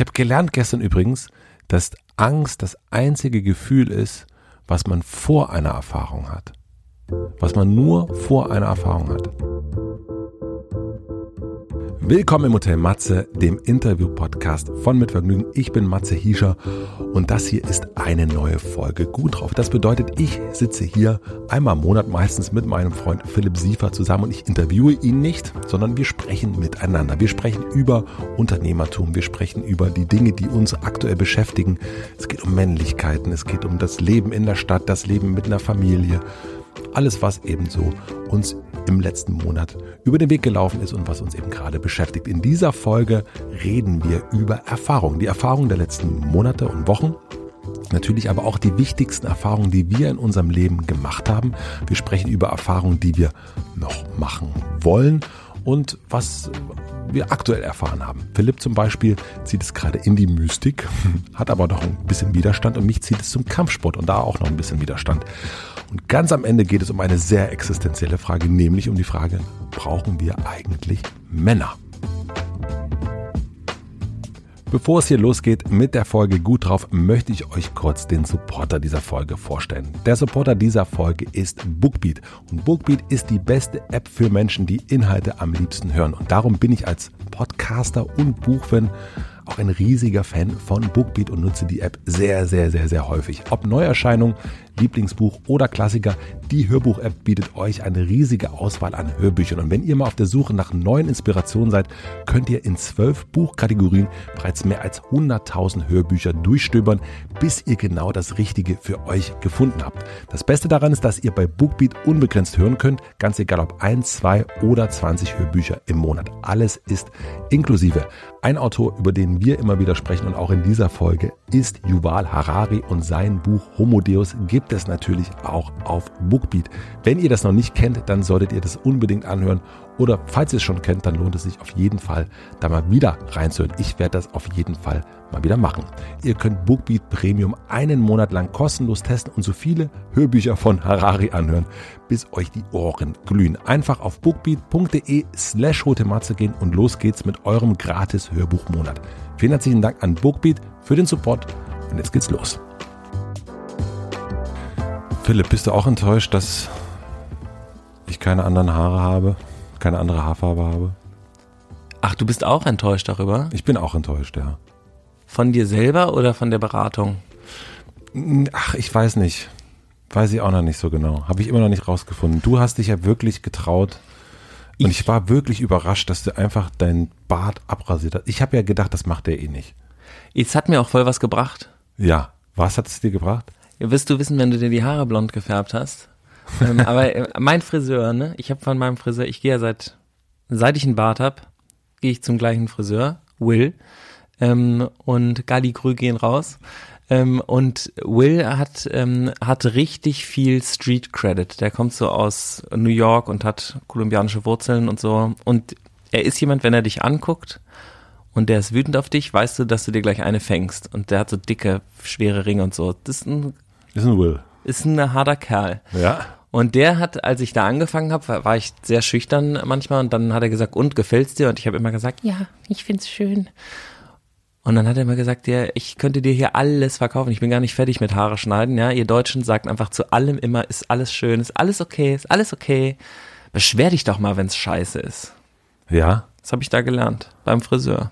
Ich habe gelernt gestern übrigens, dass Angst das einzige Gefühl ist, was man vor einer Erfahrung hat. Was man nur vor einer Erfahrung hat. Willkommen im Hotel Matze, dem Interview-Podcast von Mit Vergnügen. Ich bin Matze Hiescher und das hier ist eine neue Folge Gut drauf. Das bedeutet, ich sitze hier einmal im Monat meistens mit meinem Freund Philipp Siefer zusammen und ich interviewe ihn nicht, sondern wir sprechen miteinander. Wir sprechen über Unternehmertum, wir sprechen über die Dinge, die uns aktuell beschäftigen. Es geht um Männlichkeiten, es geht um das Leben in der Stadt, das Leben mit einer Familie. Alles, was eben so uns im letzten Monat über den Weg gelaufen ist und was uns eben gerade beschäftigt. In dieser Folge reden wir über Erfahrungen, die Erfahrungen der letzten Monate und Wochen. Natürlich aber auch die wichtigsten Erfahrungen, die wir in unserem Leben gemacht haben. Wir sprechen über Erfahrungen, die wir noch machen wollen und was wir aktuell erfahren haben. Philipp zum Beispiel zieht es gerade in die Mystik, hat aber noch ein bisschen Widerstand und mich zieht es zum Kampfsport und da auch noch ein bisschen Widerstand. Und ganz am Ende geht es um eine sehr existenzielle Frage, nämlich um die Frage, brauchen wir eigentlich Männer? Bevor es hier losgeht mit der Folge Gut drauf, möchte ich euch kurz den Supporter dieser Folge vorstellen. Der Supporter dieser Folge ist Bookbeat. Und Bookbeat ist die beste App für Menschen, die Inhalte am liebsten hören. Und darum bin ich als Podcaster und Buchfan auch ein riesiger Fan von Bookbeat und nutze die App sehr, sehr, sehr, sehr häufig. Ob Neuerscheinungen, Lieblingsbuch oder Klassiker, die Hörbuch-App bietet euch eine riesige Auswahl an Hörbüchern. Und wenn ihr mal auf der Suche nach neuen Inspirationen seid, könnt ihr in zwölf Buchkategorien bereits mehr als 100.000 Hörbücher durchstöbern, bis ihr genau das Richtige für euch gefunden habt. Das Beste daran ist, dass ihr bei Bookbeat unbegrenzt hören könnt, ganz egal ob 1, 2 oder 20 Hörbücher im Monat. Alles ist inklusive. Ein Autor, über den wir immer wieder sprechen und auch in dieser Folge, ist Yuval Harari und sein Buch Homo Deus gibt es natürlich auch auf Bookbeat. Wenn ihr das noch nicht kennt, dann solltet ihr das unbedingt anhören oder falls ihr es schon kennt, dann lohnt es sich auf jeden Fall, da mal wieder reinzuhören. Ich werde das auf jeden Fall mal wieder machen. Ihr könnt Bookbeat Premium einen Monat lang kostenlos testen und so viele Hörbücher von Harari anhören, bis euch die Ohren glühen. Einfach auf bookbeat.de slash rotematze gehen und los geht's mit eurem gratis Hörbuchmonat. Vielen herzlichen Dank an Bookbeat für den Support und jetzt geht's los. Philipp, bist du auch enttäuscht, dass ich keine anderen Haare habe? keine andere Haarfarbe habe. Ach, du bist auch enttäuscht darüber? Ich bin auch enttäuscht, ja. Von dir selber oder von der Beratung? Ach, ich weiß nicht. Weiß ich auch noch nicht so genau. Habe ich immer noch nicht rausgefunden. Du hast dich ja wirklich getraut. Ich? Und ich war wirklich überrascht, dass du einfach deinen Bart abrasiert hast. Ich habe ja gedacht, das macht der eh nicht. Jetzt hat mir auch voll was gebracht. Ja. Was hat es dir gebracht? Wirst du wissen, wenn du dir die Haare blond gefärbt hast? ähm, aber äh, mein Friseur, ne? Ich habe von meinem Friseur, ich gehe ja seit, seit ich einen Bart hab, gehe ich zum gleichen Friseur, Will. Ähm, und Gali Grü gehen raus. Ähm, und Will hat, ähm, hat richtig viel Street Credit. Der kommt so aus New York und hat kolumbianische Wurzeln und so. Und er ist jemand, wenn er dich anguckt und der ist wütend auf dich, weißt du, dass du dir gleich eine fängst. Und der hat so dicke, schwere Ringe und so. Das ist ein, ist ein Will. Ist ein harter Kerl. Ja. Und der hat, als ich da angefangen habe, war, war, ich sehr schüchtern manchmal und dann hat er gesagt, und gefällt's dir? Und ich habe immer gesagt, ja, ich find's schön. Und dann hat er immer gesagt, ja, ich könnte dir hier alles verkaufen. Ich bin gar nicht fertig mit Haare schneiden. Ja, ihr Deutschen sagt einfach zu allem immer, ist alles schön, ist alles okay, ist alles okay. Beschwer dich doch mal, wenn's scheiße ist. Ja. Das habe ich da gelernt beim Friseur.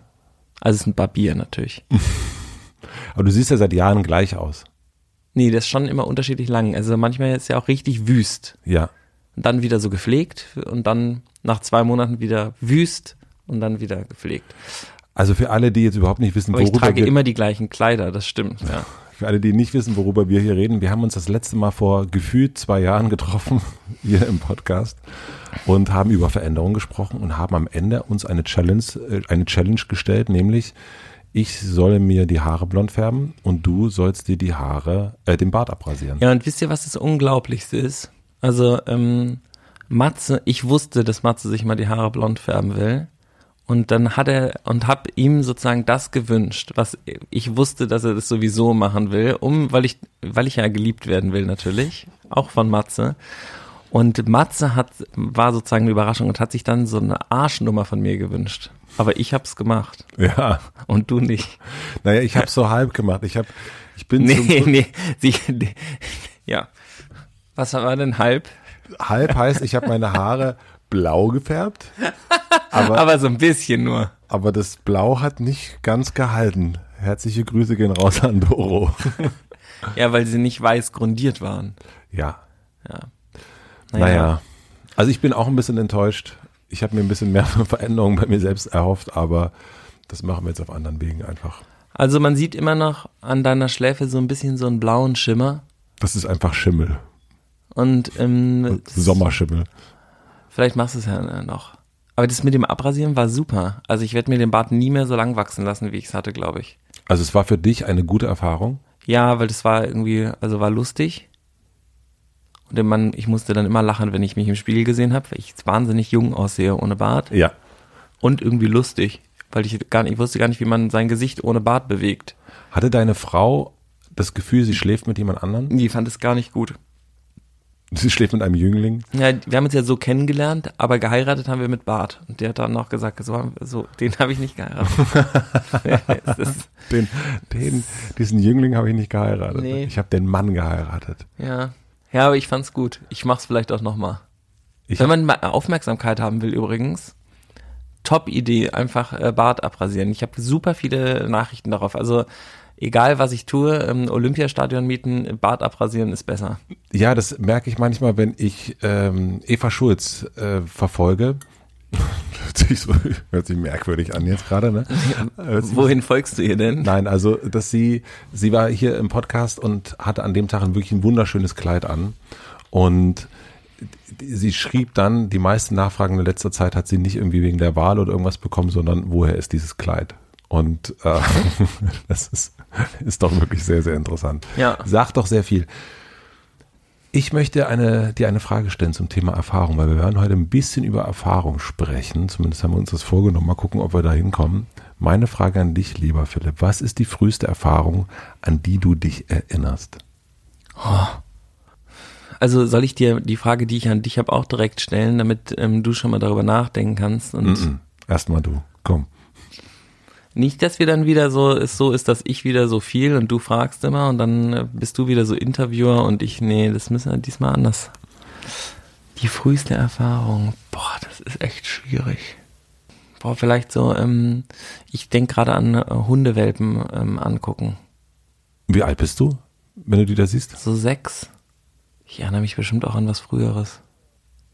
Also es ist ein Barbier natürlich. Aber du siehst ja seit Jahren gleich aus. Nee, das ist schon immer unterschiedlich lang. Also manchmal ist ja auch richtig wüst. Ja. Und dann wieder so gepflegt und dann nach zwei Monaten wieder wüst und dann wieder gepflegt. Also für alle, die jetzt überhaupt nicht wissen, Aber worüber ich trage wir, immer die gleichen Kleider, das stimmt, ja. Für alle, die nicht wissen, worüber wir hier reden, wir haben uns das letzte Mal vor gefühlt zwei Jahren getroffen, hier im Podcast, und haben über Veränderungen gesprochen und haben am Ende uns eine Challenge, äh, eine Challenge gestellt, nämlich ich soll mir die Haare blond färben und du sollst dir die Haare, äh, den Bart abrasieren. Ja, und wisst ihr, was das Unglaublichste ist? Also, ähm, Matze, ich wusste, dass Matze sich mal die Haare blond färben will. Und dann hat er und hab ihm sozusagen das gewünscht, was ich wusste, dass er das sowieso machen will, um, weil ich, weil ich ja geliebt werden will natürlich, auch von Matze. Und Matze hat, war sozusagen eine Überraschung und hat sich dann so eine Arschnummer von mir gewünscht. Aber ich hab's gemacht. Ja. Und du nicht. Naja, ich habe so halb gemacht. Ich habe, ich bin Nee, nee, sie, nee, ja. Was war denn halb? halb heißt, ich habe meine Haare blau gefärbt, aber, Aber so ein bisschen nur. aber das Blau hat nicht ganz gehalten. Herzliche Grüße gehen raus an Doro. Ja, weil sie nicht weiß grundiert waren. Ja, Ja. naja. Also ich bin auch ein bisschen enttäuscht. Ich habe mir ein bisschen mehr Veränderungen bei mir selbst erhofft, aber das machen wir jetzt auf anderen Wegen einfach. Also man sieht immer noch an deiner Schläfe so ein bisschen so einen blauen Schimmer. Das ist einfach Schimmel. Und ähm, Sommerschimmel. vielleicht machst du es ja noch. Aber das mit dem Abrasieren war super. Also ich werde mir den Bart nie mehr so lang wachsen lassen, wie ich es hatte, glaube ich. Also es war für dich eine gute Erfahrung. Ja, weil das war irgendwie, also war lustig. Und man, ich musste dann immer lachen, wenn ich mich im Spiegel gesehen habe, weil ich wahnsinnig jung aussehe ohne Bart. Ja. Und irgendwie lustig, weil ich gar nicht, ich wusste gar nicht, wie man sein Gesicht ohne Bart bewegt. Hatte deine Frau das Gefühl, sie schläft mit jemand anderem? Die fand es gar nicht gut. Sie schläft mit einem Jüngling? Ja, wir haben uns ja so kennengelernt, aber geheiratet haben wir mit Bart. Und der hat dann noch gesagt, so, so den habe ich nicht geheiratet. Den, den, diesen Jüngling habe ich nicht geheiratet. Nee. Ich habe den Mann geheiratet. ja. Ja, aber ich fand's gut. Ich mach's vielleicht auch nochmal. Wenn man Aufmerksamkeit haben will übrigens, Top-Idee, einfach äh, Bart abrasieren. Ich habe super viele Nachrichten darauf. Also egal, was ich tue, ähm, Olympiastadion mieten, Bart abrasieren ist besser. Ja, das merke ich manchmal, wenn ich ähm, Eva Schulz äh, verfolge. Hört, sich so, hört sich merkwürdig an jetzt gerade, ne? Wohin folgst du ihr denn? Nein, also, dass sie, sie war hier im Podcast und hatte an dem Tag ein wirklich ein wunderschönes Kleid an. Und sie schrieb dann, die meisten Nachfragen in letzter Zeit hat sie nicht irgendwie wegen der Wahl oder irgendwas bekommen, sondern woher ist dieses Kleid? Und äh, das ist, ist doch wirklich sehr, sehr interessant. Ja. Sagt doch sehr viel. Ich möchte eine, dir eine Frage stellen zum Thema Erfahrung, weil wir werden heute ein bisschen über Erfahrung sprechen. Zumindest haben wir uns das vorgenommen. Mal gucken, ob wir da hinkommen. Meine Frage an dich, lieber Philipp. Was ist die früheste Erfahrung, an die du dich erinnerst? Also soll ich dir die Frage, die ich an dich habe, auch direkt stellen, damit ähm, du schon mal darüber nachdenken kannst und Mm-mm. Erstmal du. Komm. Nicht, dass wir dann wieder so es so ist, dass ich wieder so viel und du fragst immer und dann äh, bist du wieder so Interviewer und ich nee, das müssen wir diesmal anders. Die früheste Erfahrung, boah, das ist echt schwierig. Boah, vielleicht so, ähm, ich denk gerade an äh, Hundewelpen ähm, angucken. Wie alt bist du, wenn du die da siehst? So sechs. Ich erinnere mich bestimmt auch an was Früheres.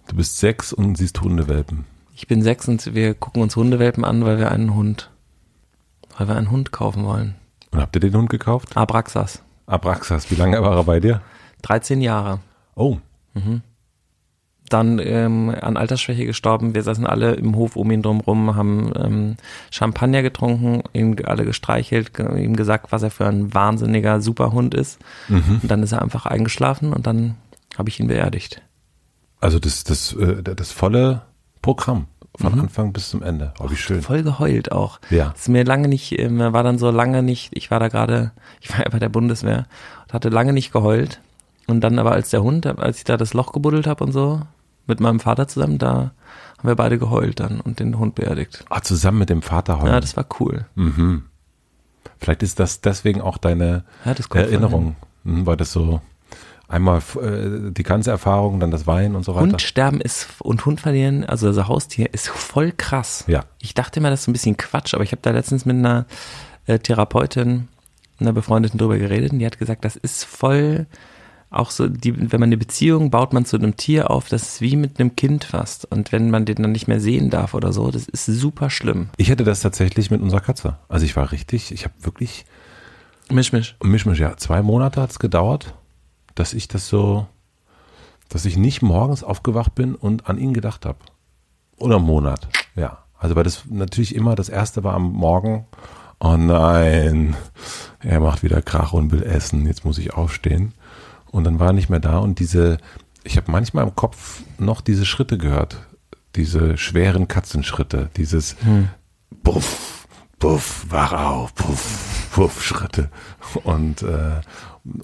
Du bist sechs und siehst Hundewelpen. Ich bin sechs und wir gucken uns Hundewelpen an, weil wir einen Hund, weil wir einen Hund kaufen wollen. Und habt ihr den Hund gekauft? Abraxas. Abraxas. Wie lange war er bei dir? 13 Jahre. Oh, Dann ähm, an Altersschwäche gestorben. Wir saßen alle im Hof um ihn drumrum, haben ähm, Champagner getrunken, ihn alle gestreichelt, ge ihm gesagt, was er für ein wahnsinniger Superhund ist. Und dann ist er einfach eingeschlafen und dann habe ich ihn beerdigt. also das, das, äh, das volle Programm. Von Anfang bis zum Ende. Oh, wie schön. Voll geheult auch. Ja. Ist mir lange nicht, ähm, war dann so lange nicht, ich war da gerade, ich war ja bei der Bundeswehr und hatte lange nicht geheult. Und dann aber als der Hund, als ich da das Loch gebuddelt habe und so, mit meinem Vater zusammen, da haben wir beide geheult dann und den Hund beerdigt. Ah, zusammen mit dem Vater heulen. Ja, das war cool. Mhm. Vielleicht ist das deswegen auch deine Ja, Erinnerung, mhm, weil das so einmal äh, die ganze Erfahrung, dann das Weinen und so weiter. Hund sterben ist und Hund verlieren, also, also Haustier, ist voll krass. Ja. Ich dachte immer, das ist ein bisschen Quatsch, aber ich habe da letztens mit einer äh, Therapeutin, einer Befreundeten drüber geredet und die hat gesagt, das ist voll auch so, die, wenn man eine Beziehung baut man zu einem Tier auf, das ist wie mit einem Kind fast. Und wenn man den dann nicht mehr sehen darf oder so, das ist super schlimm. Ich hätte das tatsächlich mit unserer Katze. Also ich war richtig, ich habe wirklich, Misch, misch. Mischmisch, ja, zwei Monate hat es gedauert, dass ich das so, dass ich nicht morgens aufgewacht bin und an ihn gedacht habe. Oder einen Monat, ja. Also weil das natürlich immer das erste war am Morgen, oh nein, er macht wieder Krach und will essen, jetzt muss ich aufstehen. Und dann war er nicht mehr da und diese, ich habe manchmal im Kopf noch diese Schritte gehört, diese schweren Katzenschritte, dieses Puff, Puff, wach auf, Puff, Puff, Schritte. Und äh,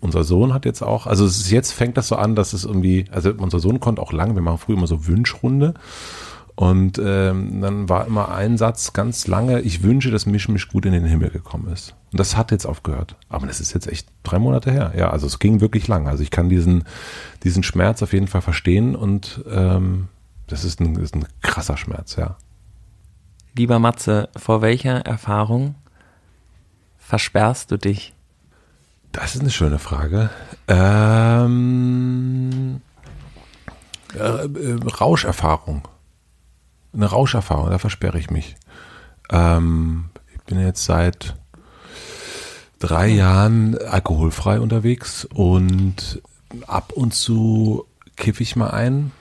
unser Sohn hat jetzt auch, also es ist, jetzt fängt das so an, dass es irgendwie, also unser Sohn konnte auch lang, wir machen früher immer so Wünschrunde Und ähm, dann war immer ein Satz ganz lange, ich wünsche, dass Mischmisch gut in den Himmel gekommen ist. Und das hat jetzt aufgehört. Aber das ist jetzt echt drei Monate her. Ja, also es ging wirklich lang. Also ich kann diesen, diesen Schmerz auf jeden Fall verstehen und ähm, das ist ein, das ist ein krasser Schmerz, ja. Lieber Matze, vor welcher Erfahrung versperrst du dich? Das ist eine schöne Frage. Ähm, äh, äh, Rauscherfahrung eine Rauscherfahrung, da versperre ich mich. Ähm, ich bin jetzt seit drei Jahren alkoholfrei unterwegs und ab und zu kiffe ich mal ein.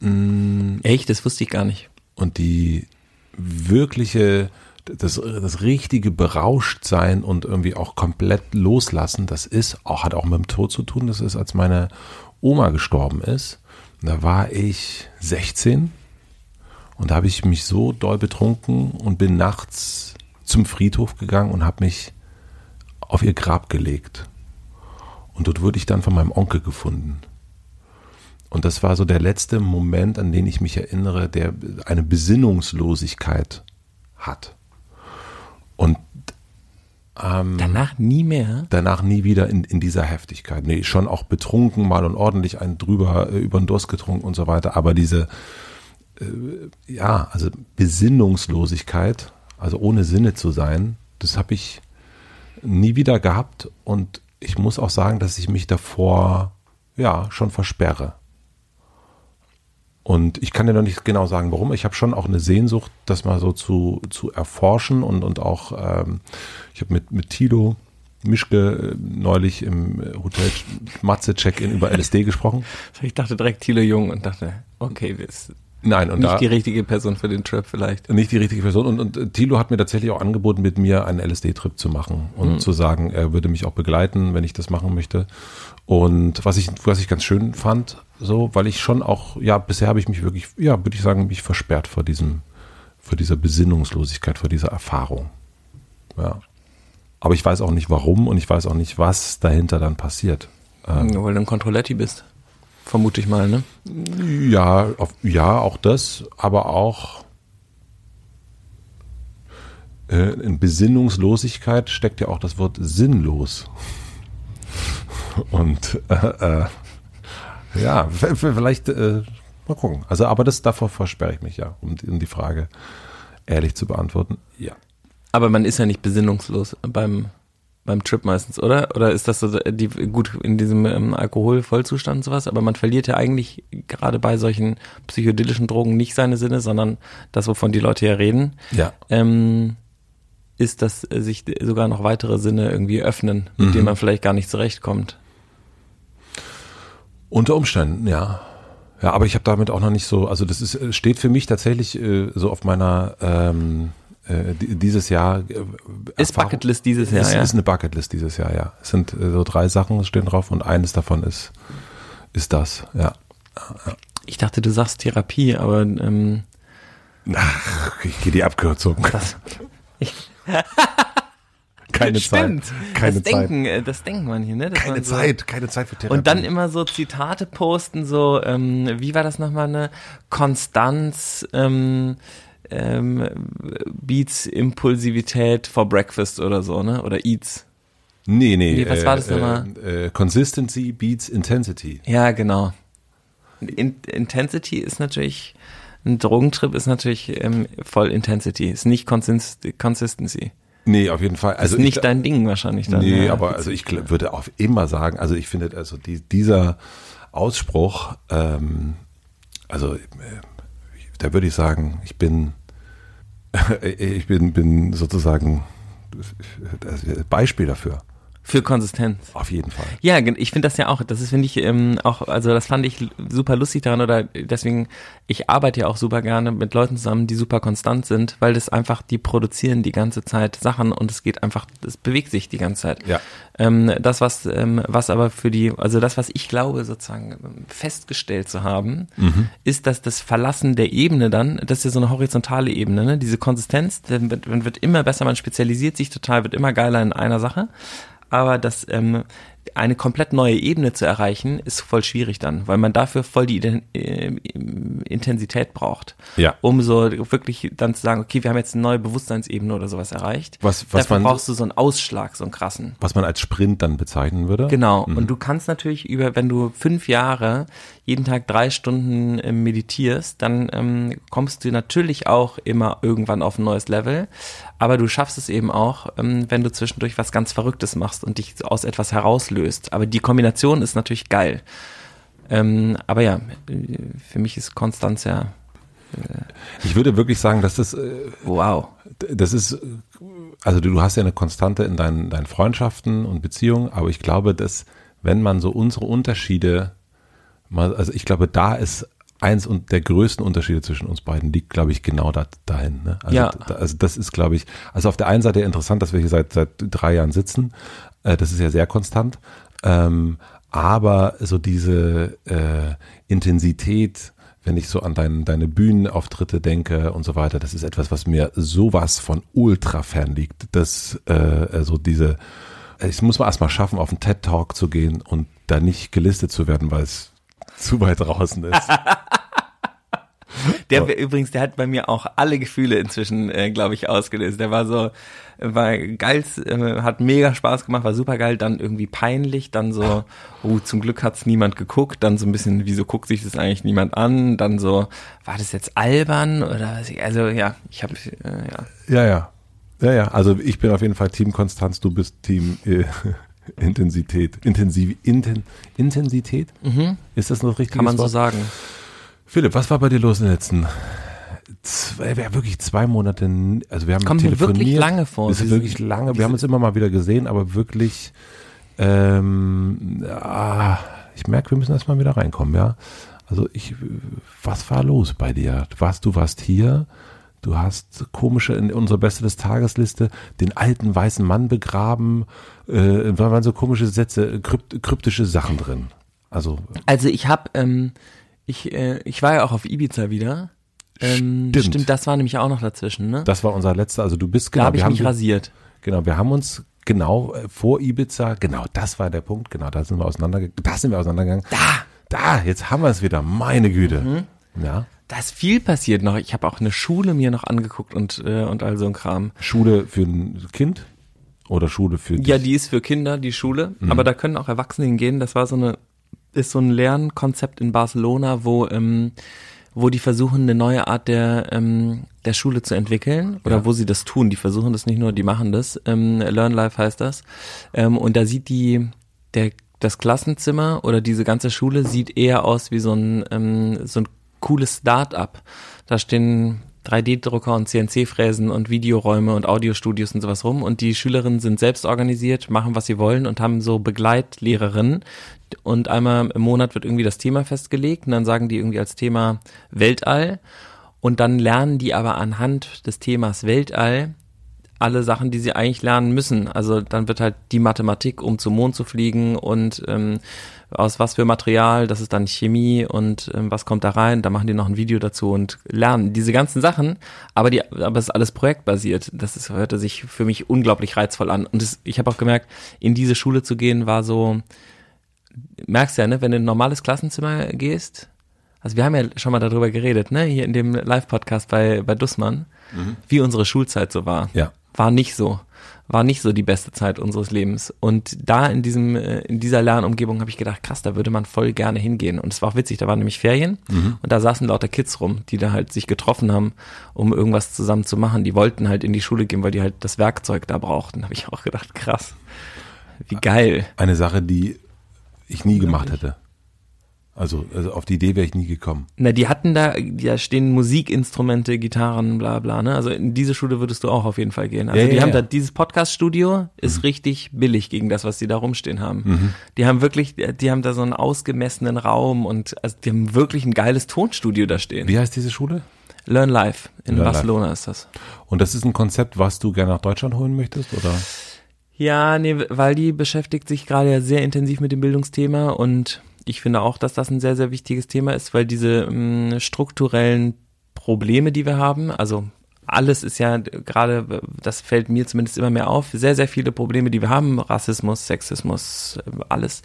Mm. Echt? Das wusste ich gar nicht. Und die wirkliche, das, das richtige Berauschtsein und irgendwie auch komplett loslassen, das ist, auch, hat auch mit dem Tod zu tun. Das ist, als meine Oma gestorben ist. Da war ich 16 und da habe ich mich so doll betrunken und bin nachts zum Friedhof gegangen und habe mich auf ihr Grab gelegt. Und dort wurde ich dann von meinem Onkel gefunden. Und das war so der letzte Moment, an den ich mich erinnere, der eine Besinnungslosigkeit hat. Und ähm, danach nie mehr? Danach nie wieder in, in dieser Heftigkeit. Nee, schon auch betrunken mal und ordentlich einen drüber, äh, über den Durst getrunken und so weiter. Aber diese, äh, ja, also Besinnungslosigkeit, also ohne Sinne zu sein, das habe ich nie wieder gehabt und ich muss auch sagen, dass ich mich davor ja schon versperre. Und ich kann dir noch nicht genau sagen, warum. Ich habe schon auch eine Sehnsucht, das mal so zu, zu erforschen und, und auch, ähm, ich habe mit, mit Tilo Mischke äh, neulich im Hotel Matze Check-in über LSD gesprochen. Ich dachte direkt Thilo Jung und dachte, okay, das Nein, und nicht da, die richtige Person für den Trip vielleicht. Nicht die richtige Person. Und, und äh, Thilo hat mir tatsächlich auch angeboten, mit mir einen LSD-Trip zu machen und mhm. zu sagen, er würde mich auch begleiten, wenn ich das machen möchte. Und was ich, was ich ganz schön fand, so, weil ich schon auch, ja, bisher habe ich mich wirklich, ja, würde ich sagen, mich versperrt vor diesem, vor dieser Besinnungslosigkeit, vor dieser Erfahrung. Ja. Aber ich weiß auch nicht warum und ich weiß auch nicht, was dahinter dann passiert. Ähm, weil du ein Kontrolletti bist. Vermute ich mal, ne? Ja, auf, ja, auch das, aber auch äh, in Besinnungslosigkeit steckt ja auch das Wort sinnlos. Und äh, äh, ja, vielleicht äh, mal gucken. Also, aber das davor versperre ich mich ja, um, um die Frage ehrlich zu beantworten. Ja. Aber man ist ja nicht besinnungslos beim beim Trip meistens, oder? Oder ist das so die gut in diesem ähm, Alkoholvollzustand sowas, aber man verliert ja eigentlich gerade bei solchen psychedelischen Drogen nicht seine Sinne, sondern das, wovon die Leute ja reden. Ja. Ähm, ist, dass sich sogar noch weitere Sinne irgendwie öffnen, mit mhm. denen man vielleicht gar nicht zurechtkommt. Unter Umständen, ja. Ja, aber ich habe damit auch noch nicht so, also das ist, steht für mich tatsächlich äh, so auf meiner ähm, äh, dieses Jahr. Äh, ist Bucketlist dieses Jahr, ist, ja? Ist eine Bucketlist dieses Jahr, ja. Es sind äh, so drei Sachen stehen drauf und eines davon ist, ist das, ja. Ich dachte, du sagst Therapie, aber ähm, Ach, ich gehe die Abkürzung. Das, ich, keine Stimmt. Zeit. Keine das Zeit. Denken, äh, das denkt man hier, ne? Dass keine so, Zeit, keine Zeit für Therapie. Und dann immer so Zitate posten, so, ähm, wie war das nochmal, ne? Konstanz, ähm, ähm, Beats Impulsivität for Breakfast oder so, ne? Oder Eats. Nee, nee. nee was war das äh, nochmal? Äh, Consistency beats Intensity. Ja, genau. In Intensity ist natürlich, ein Drogentrip ist natürlich ähm, voll Intensity, ist nicht Consist Consistency. Nee, auf jeden Fall. Also ist nicht ich, dein Ding wahrscheinlich dann. Nee, ja, aber also ich würde auch immer sagen, also ich finde, also die, dieser Ausspruch, ähm, also äh, da würde ich sagen, ich bin ich bin, bin sozusagen Beispiel dafür. Für Konsistenz. Auf jeden Fall. Ja, ich finde das ja auch, das ist, finde ich, ähm, auch, also das fand ich super lustig daran oder deswegen, ich arbeite ja auch super gerne mit Leuten zusammen, die super konstant sind, weil das einfach, die produzieren die ganze Zeit Sachen und es geht einfach, es bewegt sich die ganze Zeit. Ja. Ähm, das, was, ähm, was aber für die, also das, was ich glaube, sozusagen festgestellt zu haben, mhm. ist, dass das Verlassen der Ebene dann, das ist ja so eine horizontale Ebene, ne? diese Konsistenz, dann wird, man wird immer besser, man spezialisiert sich total, wird immer geiler in einer Sache aber dass ähm, eine komplett neue Ebene zu erreichen, ist voll schwierig dann, weil man dafür voll die Iden- äh, Intensität braucht. Ja. Um so wirklich dann zu sagen, okay, wir haben jetzt eine neue Bewusstseinsebene oder sowas erreicht. Was- was dafür man- brauchst du so einen Ausschlag, so einen krassen. Was man als Sprint dann bezeichnen würde. Genau. Und du kannst natürlich über, wenn du fünf Jahre jeden Tag drei Stunden äh, meditierst, dann ähm, kommst du natürlich auch immer irgendwann auf ein neues Level. Aber du schaffst es eben auch, ähm, wenn du zwischendurch was ganz Verrücktes machst und dich aus etwas herauslöst. Aber die Kombination ist natürlich geil. Ähm, aber ja, äh, für mich ist Konstanz ja Ich würde wirklich sagen, dass das, äh, wow. das ist, äh, also du hast ja eine Konstante in deinen, deinen Freundschaften und Beziehungen, aber ich glaube, dass wenn man so unsere Unterschiede mal, also ich glaube, da ist eins und der größten Unterschiede zwischen uns beiden liegt, glaube ich, genau da, dahin. Ne? Also, Ja. da, also das ist, glaube ich, also auf der einen Seite interessant, dass wir hier seit, seit drei Jahren sitzen. Äh, das ist ja sehr konstant. Ähm, aber so diese äh, Intensität, wenn ich so an dein, deine Bühnenauftritte denke und so weiter, das ist etwas, was mir sowas von ultra fern liegt. Das, äh, also diese, ich muss mal erstmal schaffen, auf einen TED-Talk zu gehen und da nicht gelistet zu werden, weil es zu weit draußen ist. Der wär übrigens, der hat bei mir auch alle Gefühle inzwischen, äh, glaube ich, ausgelöst. Der war so, war geil, äh, hat mega Spaß gemacht, war super geil, dann irgendwie peinlich, dann so, oh, zum Glück hat's niemand geguckt, dann so ein bisschen, wieso guckt sich das eigentlich niemand an, dann so, war das jetzt albern oder was? ich- Also ja, ich habe, äh, ja. Ja, ja. Ja, ja. Also ich bin auf jeden Fall Team Konstanz, du bist Team äh, Intensität. Intensiv, inten, Intensität? Ist das noch richtig? Mhm. Kann man so sagen. Philipp, was war bei dir los in den letzten zwei, ja, wirklich zwei Monate? Also wir haben kommt telefoniert. wirklich lange vor. Das ist wirklich lange. Wir haben uns immer mal wieder gesehen, aber wirklich, ähm, ah, ich merke, wir müssen erstmal wieder reinkommen, ja. Also ich, was war los bei dir? Warst, du warst hier. Du hast komische in unserer Beste des Tagesliste den alten weißen Mann begraben. Äh, da waren so komische Sätze, krypt, kryptische Sachen drin. Also Also ich habe, ähm, ich, äh, ich war ja auch auf Ibiza wieder. Ähm, Stimmt. stimmt, das war nämlich auch noch dazwischen, ne? das war unser letzter. Also du bist da genau. habe ich wir haben mich die- rasiert. Genau, wir haben uns genau äh, vor Ibiza, genau, das war der Punkt, genau, da sind wir auseinandergegangen, da sind wir auseinandergegangen. Da, da, jetzt haben wir es wieder, meine Güte. Mhm. Ja, Da ist viel passiert noch. Ich habe auch eine Schule mir noch angeguckt und, äh, und all so ein Kram. Schule für ein Kind oder Schule für Ja, dich? die ist für Kinder, die Schule. Aber da können auch Erwachsene hingehen. Das war so eine, ist so ein Lernkonzept in Barcelona, wo, ähm, wo die versuchen, eine neue Art der, ähm, der Schule zu entwickeln. Oder Ja. wo sie das tun. Die versuchen das nicht nur, die machen das. Ähm, Learn Life heißt das. Ähm, und da sieht die, der, das Klassenzimmer oder diese ganze Schule sieht eher aus wie so ein, ähm, so ein cooles Start-up. Da stehen 3D-Drucker und CNC-Fräsen und Videoräume und Audiostudios und sowas rum. Und die Schülerinnen sind selbst organisiert, machen, was sie wollen und haben so Begleitlehrerinnen. Und einmal im Monat wird irgendwie das Thema festgelegt und dann sagen die irgendwie als Thema Weltall. Und dann lernen die aber anhand des Themas Weltall alle Sachen, die sie eigentlich lernen müssen. Also dann wird halt die Mathematik, um zum Mond zu fliegen und ähm, aus was für Material, das ist dann Chemie und ähm, was kommt da rein, da machen die noch ein Video dazu und lernen diese ganzen Sachen, aber die, aber es ist alles projektbasiert. Das ist, hörte sich für mich unglaublich reizvoll an. Und das, ich habe auch gemerkt, in diese Schule zu gehen war so, merkst ja, ne, wenn du in ein normales Klassenzimmer gehst, also wir haben ja schon mal darüber geredet, ne, hier in dem Live-Podcast bei, bei Dussmann, wie unsere Schulzeit so war. Ja. War nicht so. War nicht so die beste Zeit unseres Lebens. Und da in diesem, äh, in dieser Lernumgebung habe ich gedacht, krass, da würde man voll gerne hingehen. Und es war auch witzig, da waren nämlich Ferien und da saßen lauter Kids rum, die da halt sich getroffen haben, um irgendwas zusammen zu machen. Die wollten halt in die Schule gehen, weil die halt das Werkzeug da brauchten. Da habe ich auch gedacht, krass. Wie geil. Eine Sache, die ich nie gemacht hätte. Also, also auf die Idee wäre ich nie gekommen. Na, die hatten da, da stehen Musikinstrumente, Gitarren, bla bla, ne? Also in diese Schule würdest du auch auf jeden Fall gehen. Also Ja, die ja, haben ja. da, dieses Podcast-Studio ist richtig billig gegen das, was die da rumstehen haben. Die haben wirklich, die haben da so einen ausgemessenen Raum und also die haben wirklich ein geiles Tonstudio da stehen. Wie heißt diese Schule? Learn Life in Learn Barcelona ist das. Und das ist ein Konzept, was du gerne nach Deutschland holen möchtest, oder? Ja, nee, weil die beschäftigt sich gerade ja sehr intensiv mit dem Bildungsthema und ich finde auch, dass das ein sehr, sehr wichtiges Thema ist, weil diese mh, strukturellen Probleme, die wir haben, also alles ist ja gerade, das fällt mir zumindest immer mehr auf, sehr, sehr viele Probleme, die wir haben, Rassismus, Sexismus, alles,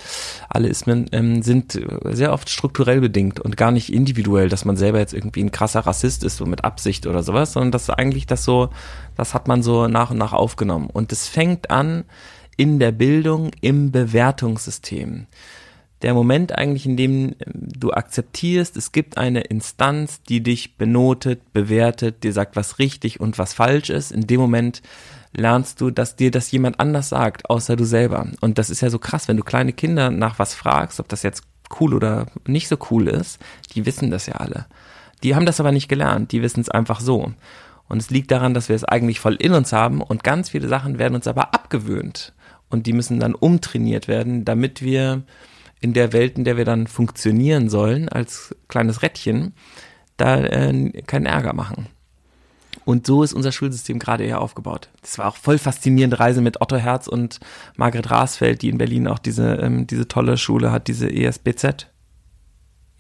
alle Ismen, ähm, sind sehr oft strukturell bedingt und gar nicht individuell, dass man selber jetzt irgendwie ein krasser Rassist ist, so mit Absicht oder sowas, sondern dass eigentlich das so, das hat man so nach und nach aufgenommen. Und es fängt an in der Bildung, im Bewertungssystem der Moment eigentlich, in dem ähm, du akzeptierst, es gibt eine Instanz, die dich benotet, bewertet, dir sagt, was richtig und was falsch ist. In dem Moment lernst du, dass dir das jemand anders sagt, außer du selber. Und das ist ja so krass, wenn du kleine Kinder nach was fragst, ob das jetzt cool oder nicht so cool ist, die wissen das ja alle. Die haben das aber nicht gelernt, die wissen es einfach so. Und es liegt daran, dass wir es eigentlich voll in uns haben und ganz viele Sachen werden uns aber abgewöhnt. Und die müssen dann umtrainiert werden, damit wir in der Welt, in der wir dann funktionieren sollen, als kleines Rädchen, da äh, keinen Ärger machen. Und so ist unser Schulsystem gerade eher aufgebaut. Das war auch voll faszinierende Reise mit Otto Herz und Margret Rasfeld, die in Berlin auch diese, ähm, diese tolle Schule hat, diese ESBZ,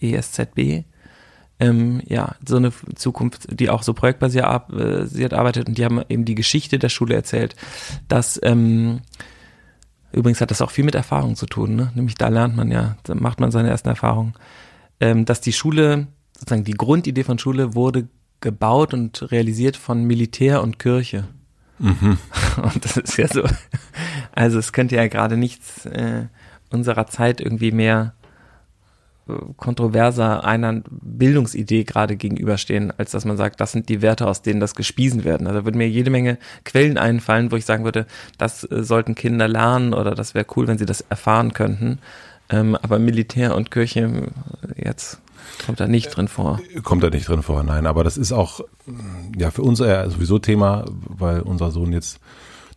ESZB. Ähm, ja, so eine Zukunft, die auch so projektbasiert äh, arbeitet und die haben eben die Geschichte der Schule erzählt, dass ähm, Übrigens hat das auch viel mit Erfahrung zu tun, ne? nämlich da lernt man ja, da macht man seine ersten Erfahrungen, ähm, dass die Schule, sozusagen die Grundidee von Schule wurde gebaut und realisiert von Militär und Kirche. Mhm. Und das ist ja so, also es könnte ja gerade nichts äh, unserer Zeit irgendwie mehr kontroverser einer Bildungsidee gerade gegenüberstehen, als dass man sagt, das sind die Werte, aus denen das gespiesen werden. Also da würden mir jede Menge Quellen einfallen, wo ich sagen würde, das äh, sollten Kinder lernen oder das wäre cool, wenn sie das erfahren könnten. Ähm, aber Militär und Kirche äh, jetzt kommt da nicht drin vor. Kommt da nicht drin vor, nein. Aber das ist auch ja für uns sowieso Thema, weil unser Sohn jetzt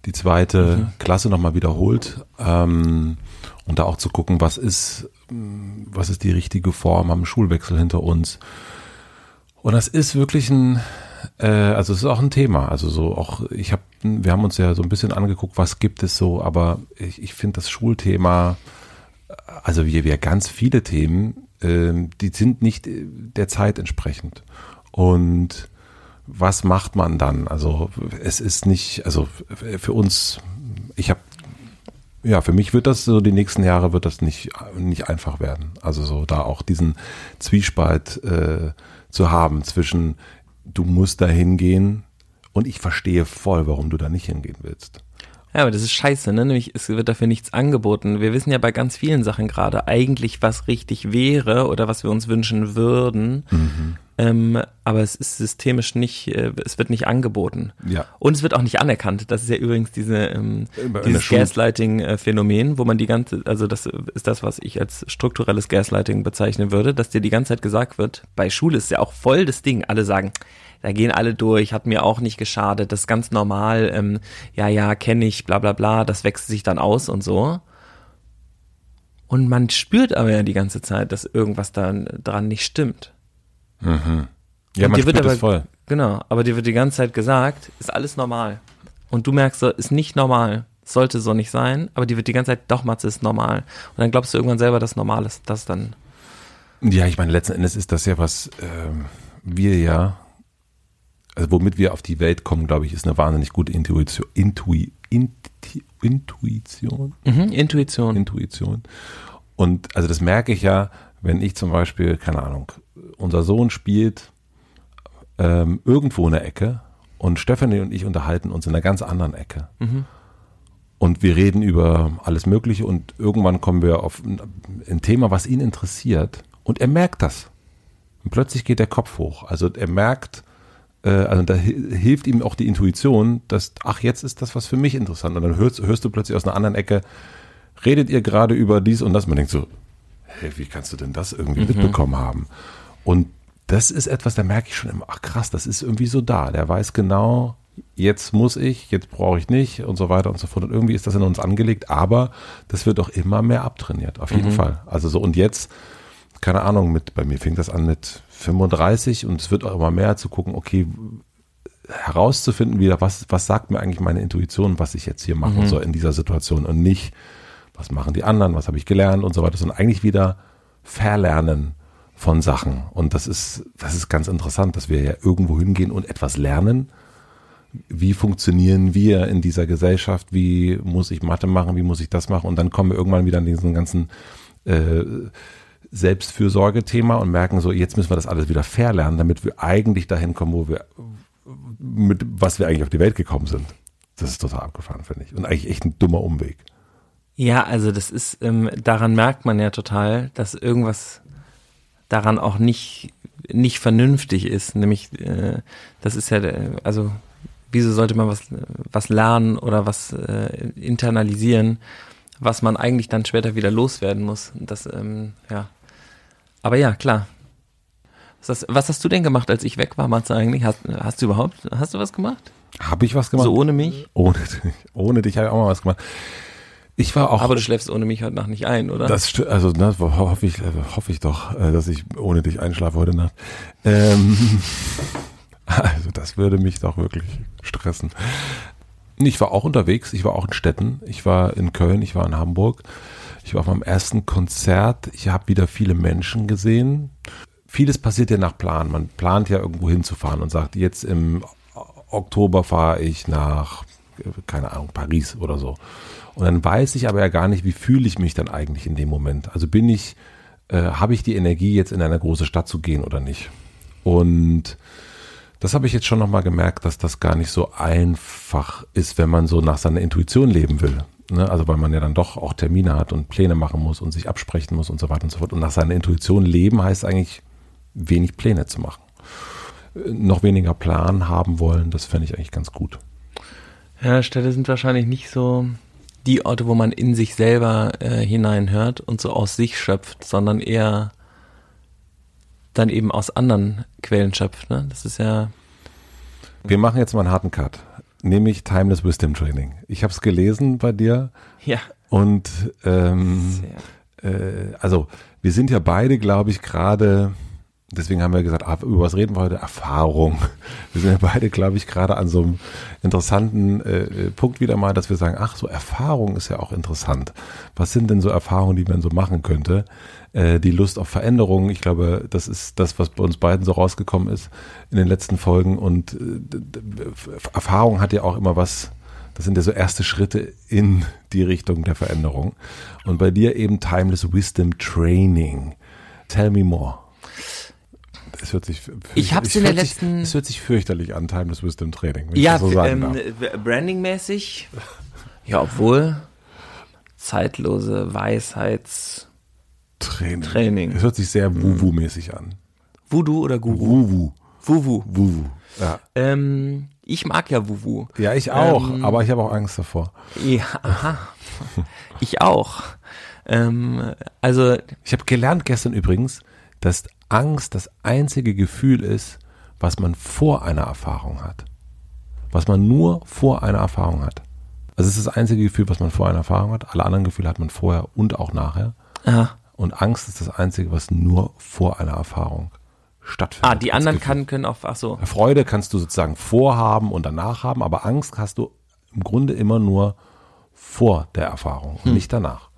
die zweite mhm. Klasse nochmal wiederholt. Ähm, und da auch zu gucken, was ist was ist die richtige Form, haben Schulwechsel hinter uns. Und das ist wirklich ein, äh, also es ist auch ein Thema. Also so auch, ich habe, wir haben uns ja so ein bisschen angeguckt, was gibt es so, aber ich, ich finde das Schulthema, also wie wir ganz viele Themen, äh, die sind nicht der Zeit entsprechend. Und was macht man dann? Also es ist nicht, also für uns, ich habe ja, für mich wird das so die nächsten Jahre wird das nicht, nicht einfach werden. Also so da auch diesen Zwiespalt äh, zu haben zwischen du musst da hingehen und ich verstehe voll, warum du da nicht hingehen willst. Ja, aber das ist scheiße, ne? Nämlich, es wird dafür nichts angeboten. Wir wissen ja bei ganz vielen Sachen gerade eigentlich, was richtig wäre oder was wir uns wünschen würden. Mhm. Ähm, aber es ist systemisch nicht, äh, es wird nicht angeboten. Ja. Und es wird auch nicht anerkannt. Das ist ja übrigens diese, ähm, dieses Gaslighting-Phänomen, wo man die ganze, also das ist das, was ich als strukturelles Gaslighting bezeichnen würde, dass dir die ganze Zeit gesagt wird, bei Schule ist ja auch voll das Ding. Alle sagen, da gehen alle durch, hat mir auch nicht geschadet, das ist ganz normal, ähm, ja, ja, kenne ich, bla bla bla, das wächst sich dann aus und so. Und man spürt aber ja die ganze Zeit, dass irgendwas da dran nicht stimmt. Mhm. Ja, und man spürt aber, voll. Genau, aber dir wird die ganze Zeit gesagt, ist alles normal. Und du merkst, ist nicht normal, sollte so nicht sein, aber die wird die ganze Zeit, doch, Matze, ist normal. Und dann glaubst du irgendwann selber, dass normal ist, das dann. Ja, ich meine, letzten Endes ist das ja was, äh, wir ja, also womit wir auf die Welt kommen, glaube ich, ist eine wahnsinnig gute Intuition. Intui, Inti, Intuition? Mhm, Intuition. Intuition. Und also das merke ich ja, wenn ich zum Beispiel, keine Ahnung, unser Sohn spielt ähm, irgendwo in der Ecke und Stephanie und ich unterhalten uns in einer ganz anderen Ecke. Mhm. Und wir reden über alles Mögliche und irgendwann kommen wir auf ein, ein Thema, was ihn interessiert. Und er merkt das. Und plötzlich geht der Kopf hoch. Also er merkt, also da hilft ihm auch die Intuition, dass, ach, jetzt ist das was für mich interessant. Und dann hörst, hörst du plötzlich aus einer anderen Ecke, redet ihr gerade über dies und das. Man denkt so, hey, wie kannst du denn das irgendwie mhm. mitbekommen haben? Und das ist etwas, da merke ich schon immer, ach krass, das ist irgendwie so da. Der weiß genau, jetzt muss ich, jetzt brauche ich nicht und so weiter und so fort. Und irgendwie ist das in uns angelegt, aber das wird auch immer mehr abtrainiert, auf jeden mhm. Fall. Also so, und jetzt, keine Ahnung, mit, bei mir fing das an mit 35 und es wird auch immer mehr zu gucken, okay, herauszufinden wieder, was, was sagt mir eigentlich meine Intuition, was ich jetzt hier machen mhm. soll in dieser Situation und nicht, was machen die anderen, was habe ich gelernt und so weiter, sondern eigentlich wieder verlernen von Sachen. Und das ist, das ist ganz interessant, dass wir ja irgendwo hingehen und etwas lernen wie funktionieren wir in dieser Gesellschaft, wie muss ich Mathe machen, wie muss ich das machen und dann kommen wir irgendwann wieder an diesen ganzen äh, Selbstfürsorge-Thema und merken so, jetzt müssen wir das alles wieder fair lernen, damit wir eigentlich dahin kommen, wo wir, mit was wir eigentlich auf die Welt gekommen sind. Das ist total abgefahren, finde ich. Und eigentlich echt ein dummer Umweg. Ja, also das ist, ähm, daran merkt man ja total, dass irgendwas daran auch nicht, nicht vernünftig ist. Nämlich, äh, das ist ja, also wieso sollte man was, was lernen oder was äh, internalisieren, was man eigentlich dann später wieder loswerden muss. Das, ähm, ja. Aber ja, klar. Was hast, was hast du denn gemacht, als ich weg war, Matze, eigentlich? Hast, hast du überhaupt, hast du was gemacht? Habe ich was gemacht? So ohne mich? Ohne dich. Ohne dich habe ich auch mal was gemacht. Ich war auch. Aber du schläfst ohne mich heute Nacht nicht ein, oder? Das stimmt, also ne, hoffe ich, hoffe ich doch, äh, dass ich ohne dich einschlafe heute Nacht. Ähm, also das würde mich doch wirklich stressen. Ich war auch unterwegs, ich war auch in Städten, ich war in Köln, ich war in Hamburg. Ich war auf meinem ersten Konzert, ich habe wieder viele Menschen gesehen. Vieles passiert ja nach Plan. Man plant ja irgendwo hinzufahren und sagt, jetzt im Oktober fahre ich nach, keine Ahnung, Paris oder so. Und dann weiß ich aber ja gar nicht, wie fühle ich mich dann eigentlich in dem Moment. Also bin ich, äh, habe ich die Energie, jetzt in eine große Stadt zu gehen oder nicht? Und das habe ich jetzt schon nochmal gemerkt, dass das gar nicht so einfach ist, wenn man so nach seiner Intuition leben will. Ne? Also weil man ja dann doch auch Termine hat und Pläne machen muss und sich absprechen muss und so weiter und so fort. Und nach seiner Intuition leben heißt eigentlich wenig Pläne zu machen. Äh, noch weniger Plan haben wollen, das fände ich eigentlich ganz gut. Ja, Städte sind wahrscheinlich nicht so die Orte, wo man in sich selber äh, hineinhört und so aus sich schöpft, sondern eher dann eben aus anderen Quellen schöpft. Ne? Das ist ja. Wir machen jetzt mal einen harten Cut, nämlich Timeless Wisdom Training. Ich habe es gelesen bei dir. Ja. Und ähm, äh, also wir sind ja beide, glaube ich, gerade deswegen haben wir gesagt, ah, über was reden wir heute? Erfahrung. Wir sind ja beide, glaube ich, gerade an so einem interessanten äh, Punkt wieder mal, dass wir sagen, ach, so Erfahrung ist ja auch interessant. Was sind denn so Erfahrungen, die man so machen könnte? Äh, die Lust auf Veränderung, ich glaube, das ist das, was bei uns beiden so rausgekommen ist in den letzten Folgen. Und äh, Erfahrung hat ja auch immer was, das sind ja so erste Schritte in die Richtung der Veränderung. Und bei dir eben Timeless Wisdom Training. Tell me more. Es hört sich, ich habe es in der letzten. Es hört sich fürchterlich an, Timeless Wisdom Training. ja, so ähm, brandingmäßig. Ja, obwohl zeitlose Weisheits Training. Training. Es hört sich sehr Wuwu-mäßig an. Voodoo oder Guru? Wuwu. Wuwu. Wuwu. Ja. Ähm, ich mag ja Wuwu. Ja, ich auch, ähm, aber ich habe auch Angst davor. Ja, aha. ich auch. Ähm, also. Ich habe gelernt gestern übrigens, dass Angst das einzige Gefühl ist, was man vor einer Erfahrung hat. Was man nur vor einer Erfahrung hat. Also es ist das einzige Gefühl, was man vor einer Erfahrung hat. Alle anderen Gefühle hat man vorher und auch nachher. Aha. Und Angst ist das einzige, was nur vor einer Erfahrung stattfindet. Ah, die anderen kann, können auch, ach so. Freude kannst du sozusagen vorhaben und danach haben, aber Angst hast du im Grunde immer nur vor der Erfahrung und hm. nicht danach.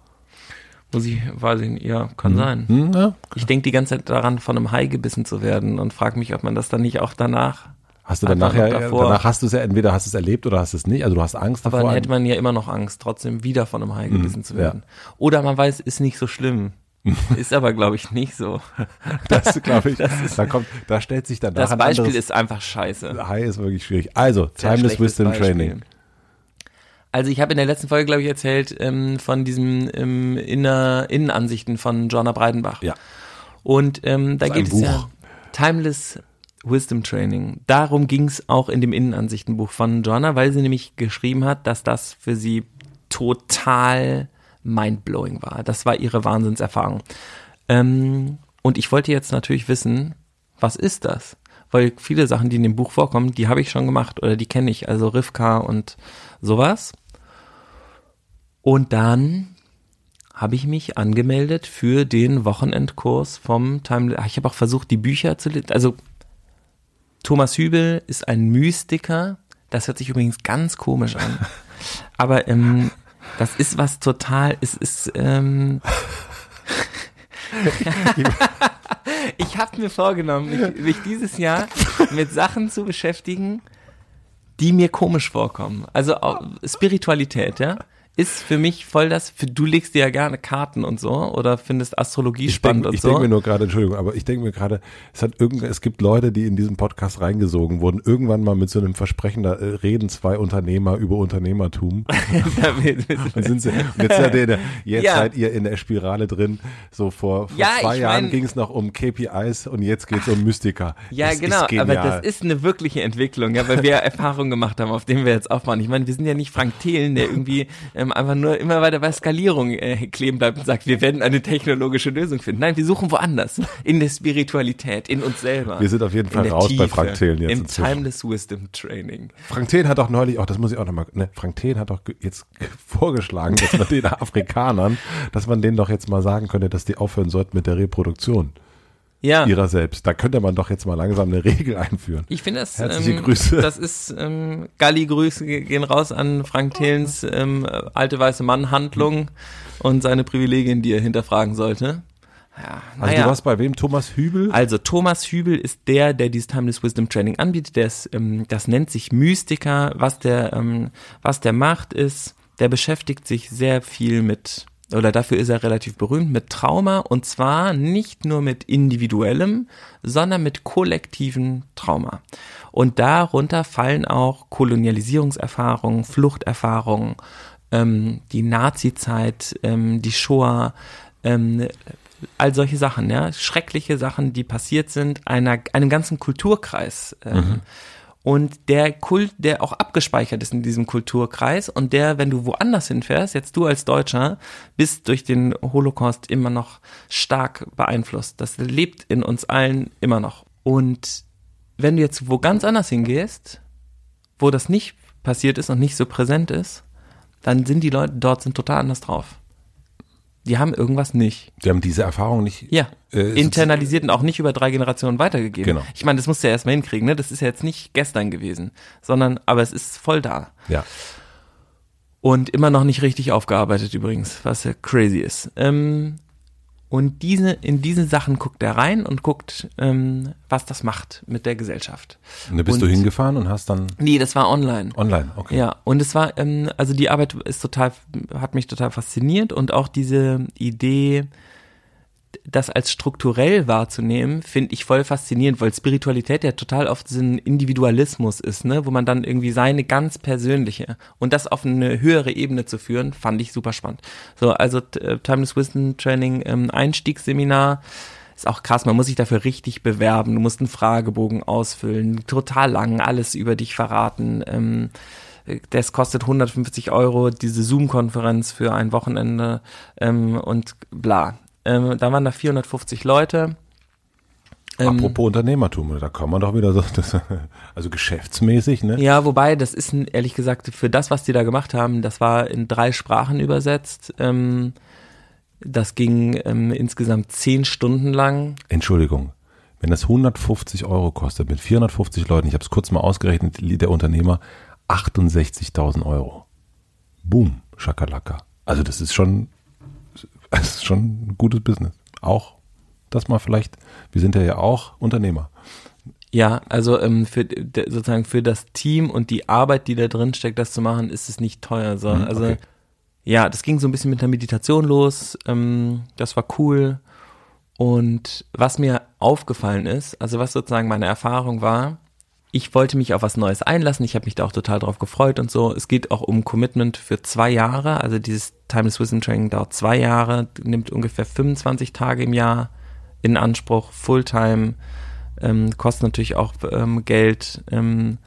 Muss ich, weiß ich nicht, ja, kann hm. sein. Hm, ja. Ich denke die ganze Zeit daran, von einem Hai gebissen zu werden und frage mich, ob man das dann nicht auch danach. Hast du dann nachher, danach hast du es ja, entweder hast du es erlebt oder hast es nicht, also du hast Angst davor. Aber dann hätte man ja immer noch Angst, trotzdem wieder von einem Hai hm, gebissen hm, zu werden. Ja. Oder man weiß, ist nicht so schlimm. ist aber, glaube ich, nicht so. Das glaube ich. Das ist, da kommt, da stellt sich dann Das Beispiel anderes, ist einfach scheiße. Hai ist wirklich schwierig. Also, Timeless Wisdom Beispiel. Training. Also ich habe in der letzten Folge, glaube ich, erzählt ähm, von diesen ähm, Inner Innenansichten von Joanna Breidenbach. Ja. Und ähm, da geht es ja Timeless Wisdom Training. Darum ging es auch in dem Innenansichtenbuch von Joanna, weil sie nämlich geschrieben hat, dass das für sie total mindblowing war. Das war ihre Wahnsinnserfahrung. Ähm, und ich wollte jetzt natürlich wissen, was ist das? Weil viele Sachen, die in dem Buch vorkommen, die habe ich schon gemacht oder die kenne ich, also Rivka und sowas. Und dann habe ich mich angemeldet für den Wochenendkurs vom Time. Ich habe auch versucht, die Bücher zu lesen. Also Thomas Hübel ist ein Mystiker. Das hört sich übrigens ganz komisch an. Aber ähm, das ist was total. Es ist. Ähm, ich habe mir vorgenommen, mich, mich dieses Jahr mit Sachen zu beschäftigen, die mir komisch vorkommen. Also Spiritualität, ja ist für mich voll das, für, du legst dir ja gerne Karten und so oder findest Astrologie ich spannend denk, und ich so. Ich denke mir nur gerade, Entschuldigung, aber ich denke mir gerade, es hat irgend, es gibt Leute, die in diesen Podcast reingesogen wurden, irgendwann mal mit so einem Versprechen, da äh, reden zwei Unternehmer über Unternehmertum. und, sind sie, und jetzt, seid ihr, jetzt ja. seid ihr in der Spirale drin. So vor, vor ja, zwei Jahren ging es noch um KPIs und jetzt geht es um Mystika. Ja, das genau, aber das ist eine wirkliche Entwicklung, ja, weil wir Erfahrungen gemacht haben, auf denen wir jetzt aufbauen. Ich meine, wir sind ja nicht Frank Thelen, der irgendwie ähm, einfach nur immer weiter bei Skalierung äh, kleben bleibt und sagt, wir werden eine technologische Lösung finden. Nein, wir suchen woanders. In der Spiritualität, in uns selber. Wir sind auf jeden Fall raus Tiefe, bei Frank Thelen jetzt. Im inzwischen. Timeless Wisdom Training. Frank Thelen hat auch neulich, auch das muss ich auch nochmal, ne, Frank Thelen hat auch jetzt vorgeschlagen, dass man den Afrikanern, dass man denen doch jetzt mal sagen könnte, dass die aufhören sollten mit der Reproduktion ja. ihrer selbst. Da könnte man doch jetzt mal langsam eine Regel einführen. Ich finde das, Herzliche ähm, Grüße. das ist, ähm, Galli-Grüße gehen raus an Frank Thelens ähm, alte weiße Mann-Handlung und seine Privilegien, die er hinterfragen sollte. Ja, also ja. du warst bei wem? Thomas Hübel? Also Thomas Hübel ist der, der dieses Timeless Wisdom Training anbietet. Der ist, ähm, das nennt sich Mystiker. Was der, ähm, was der macht ist, der beschäftigt sich sehr viel mit oder dafür ist er relativ berühmt, mit Trauma und zwar nicht nur mit individuellem, sondern mit kollektivem Trauma. Und darunter fallen auch Kolonialisierungserfahrungen, Fluchterfahrungen, ähm, die Nazi-Zeit, ähm, die Shoah, ähm, all solche Sachen, ja, schreckliche Sachen, die passiert sind, einer, einem ganzen Kulturkreis. Ähm, mhm und der Kult, der auch abgespeichert ist in diesem Kulturkreis und der, wenn du woanders hinfährst, jetzt du als Deutscher, bist durch den Holocaust immer noch stark beeinflusst. Das lebt in uns allen immer noch. Und wenn du jetzt wo ganz anders hingehst, wo das nicht passiert ist und nicht so präsent ist, dann sind die Leute dort sind total anders drauf die haben irgendwas nicht. Die haben diese Erfahrung nicht. Ja. Äh, internalisiert und auch nicht über drei Generationen weitergegeben. Genau. Ich meine, das musst du ja erstmal hinkriegen, ne? Das ist ja jetzt nicht gestern gewesen, sondern, aber es ist voll da. Ja. Und immer noch nicht richtig aufgearbeitet übrigens, was ja crazy ist. Ähm, und diese, in diese Sachen guckt er rein und guckt, ähm, was das macht mit der Gesellschaft. Und da bist und, du hingefahren und hast dann. Nee, das war online. Online, okay. Ja, und es war, ähm, also die Arbeit ist total, hat mich total fasziniert und auch diese Idee, das als strukturell wahrzunehmen, finde ich voll faszinierend, weil Spiritualität ja total oft so ein Individualismus ist, ne, wo man dann irgendwie seine ganz persönliche und das auf eine höhere Ebene zu führen, fand ich super spannend. So, also äh, Timeless Wisdom Training ähm, Einstiegsseminar ist auch krass, man muss sich dafür richtig bewerben, du musst einen Fragebogen ausfüllen, total lang, alles über dich verraten. Ähm, das kostet 150 Euro, diese Zoom-Konferenz für ein Wochenende ähm, und bla. Ähm, da waren da 450 Leute. Ähm, Apropos Unternehmertum, da kann man doch wieder so, das, also geschäftsmäßig, ne? Ja, wobei, das ist ehrlich gesagt für das, was die da gemacht haben, das war in drei Sprachen übersetzt. Ähm, das ging ähm, insgesamt zehn Stunden lang. Entschuldigung, wenn das 150 Euro kostet mit 450 Leuten, ich habe es kurz mal ausgerechnet, der Unternehmer 68.000 Euro. Boom, Schakalaka. Also das ist schon es ist schon ein gutes Business. Auch das mal vielleicht, wir sind ja ja auch Unternehmer. Ja, also ähm, für sozusagen für das Team und die Arbeit, die da drin steckt, das zu machen, ist es nicht teuer. So. Mhm, also okay. ja, das ging so ein bisschen mit der Meditation los. Ähm, das war cool. Und was mir aufgefallen ist, also was sozusagen meine Erfahrung war, ich wollte mich auf was Neues einlassen. Ich habe mich da auch total drauf gefreut und so. Es geht auch um Commitment für zwei Jahre. Also dieses Timeless Wisdom Training dauert zwei Jahre, nimmt ungefähr 25 Tage im Jahr in Anspruch, Fulltime, ähm, kostet natürlich auch ähm, Geld. Ähm,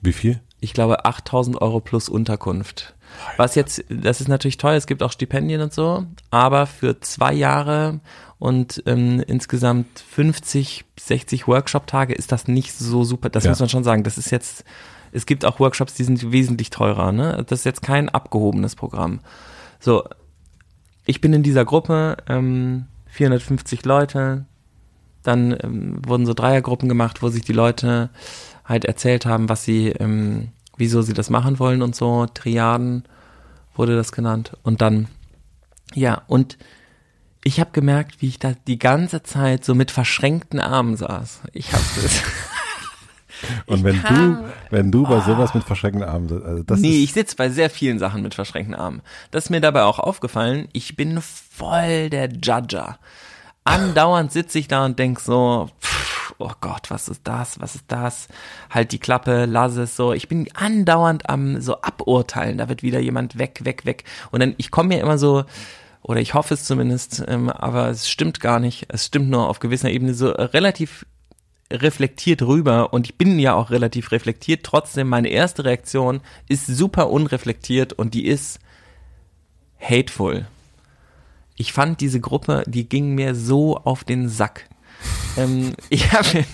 Wie viel? Ich glaube 8000 Euro plus Unterkunft. Was jetzt, das ist natürlich teuer, es gibt auch Stipendien und so, aber für zwei Jahre und ähm, insgesamt 50, 60 Workshop-Tage ist das nicht so super. Das ja. muss man schon sagen. Das ist jetzt, es gibt auch Workshops, die sind wesentlich teurer. Ne? Das ist jetzt kein abgehobenes Programm. So, ich bin in dieser Gruppe, ähm, 450 Leute. Dann ähm, wurden so Dreiergruppen gemacht, wo sich die Leute halt erzählt haben, was sie, ähm, wieso sie das machen wollen und so. Triaden wurde das genannt. Und dann, ja, und ich habe gemerkt, wie ich da die ganze Zeit so mit verschränkten Armen saß. Ich habe das. Und wenn du, wenn du bei sowas mit verschränkten Armen sitzt, also das Nee, ich sitze bei sehr vielen Sachen mit verschränkten Armen. Das ist mir dabei auch aufgefallen. Ich bin voll der Judger. Andauernd sitze ich da und denk so, pff, oh Gott, was ist das, was ist das? Halt die Klappe, lass es so. Ich bin andauernd am so aburteilen. Da wird wieder jemand weg, weg, weg. Und dann, ich komme mir immer so, oder ich hoffe es zumindest, ähm, aber es stimmt gar nicht. Es stimmt nur auf gewisser Ebene so äh, relativ reflektiert rüber und ich bin ja auch relativ reflektiert. Trotzdem, meine erste Reaktion ist super unreflektiert und die ist hateful. Ich fand diese Gruppe, die ging mir so auf den Sack. ähm, ich habe,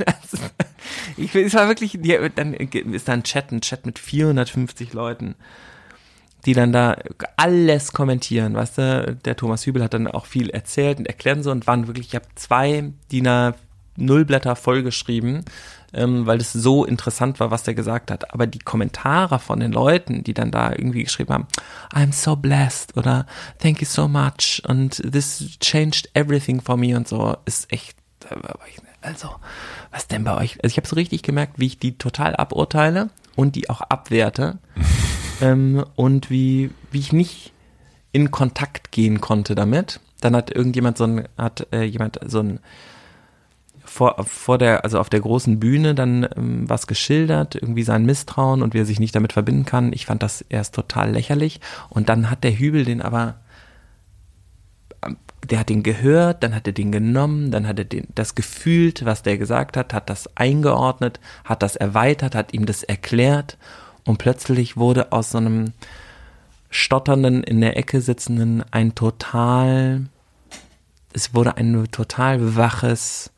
ich, es war wirklich, die, dann ist da ein Chat, ein Chat mit 450 Leuten, die dann da alles kommentieren, weißt du, der Thomas Hübel hat dann auch viel erzählt und erklärt und so und waren wirklich, ich habe zwei DIN A Nullblätter vollgeschrieben, ähm, weil es so interessant war, was der gesagt hat. Aber die Kommentare von den Leuten, die dann da irgendwie geschrieben haben, I'm so blessed oder Thank you so much und this changed everything for me und so, ist echt, also, was denn bei euch? Also ich habe so richtig gemerkt, wie ich die total aburteile und die auch abwerte ähm, und wie, wie ich nicht in Kontakt gehen konnte damit. Dann hat irgendjemand so ein, hat äh, jemand so ein vor, vor der, also auf der großen Bühne dann ähm, was geschildert, irgendwie sein Misstrauen und wie er sich nicht damit verbinden kann. Ich fand das erst total lächerlich. Und dann hat der Hübel den aber, ähm, der hat den gehört, dann hat er den genommen, dann hat er den, das gefühlt, was der gesagt hat, hat das eingeordnet, hat das erweitert, hat ihm das erklärt und plötzlich wurde aus so einem stotternden, in der Ecke sitzenden ein total, es wurde ein total waches,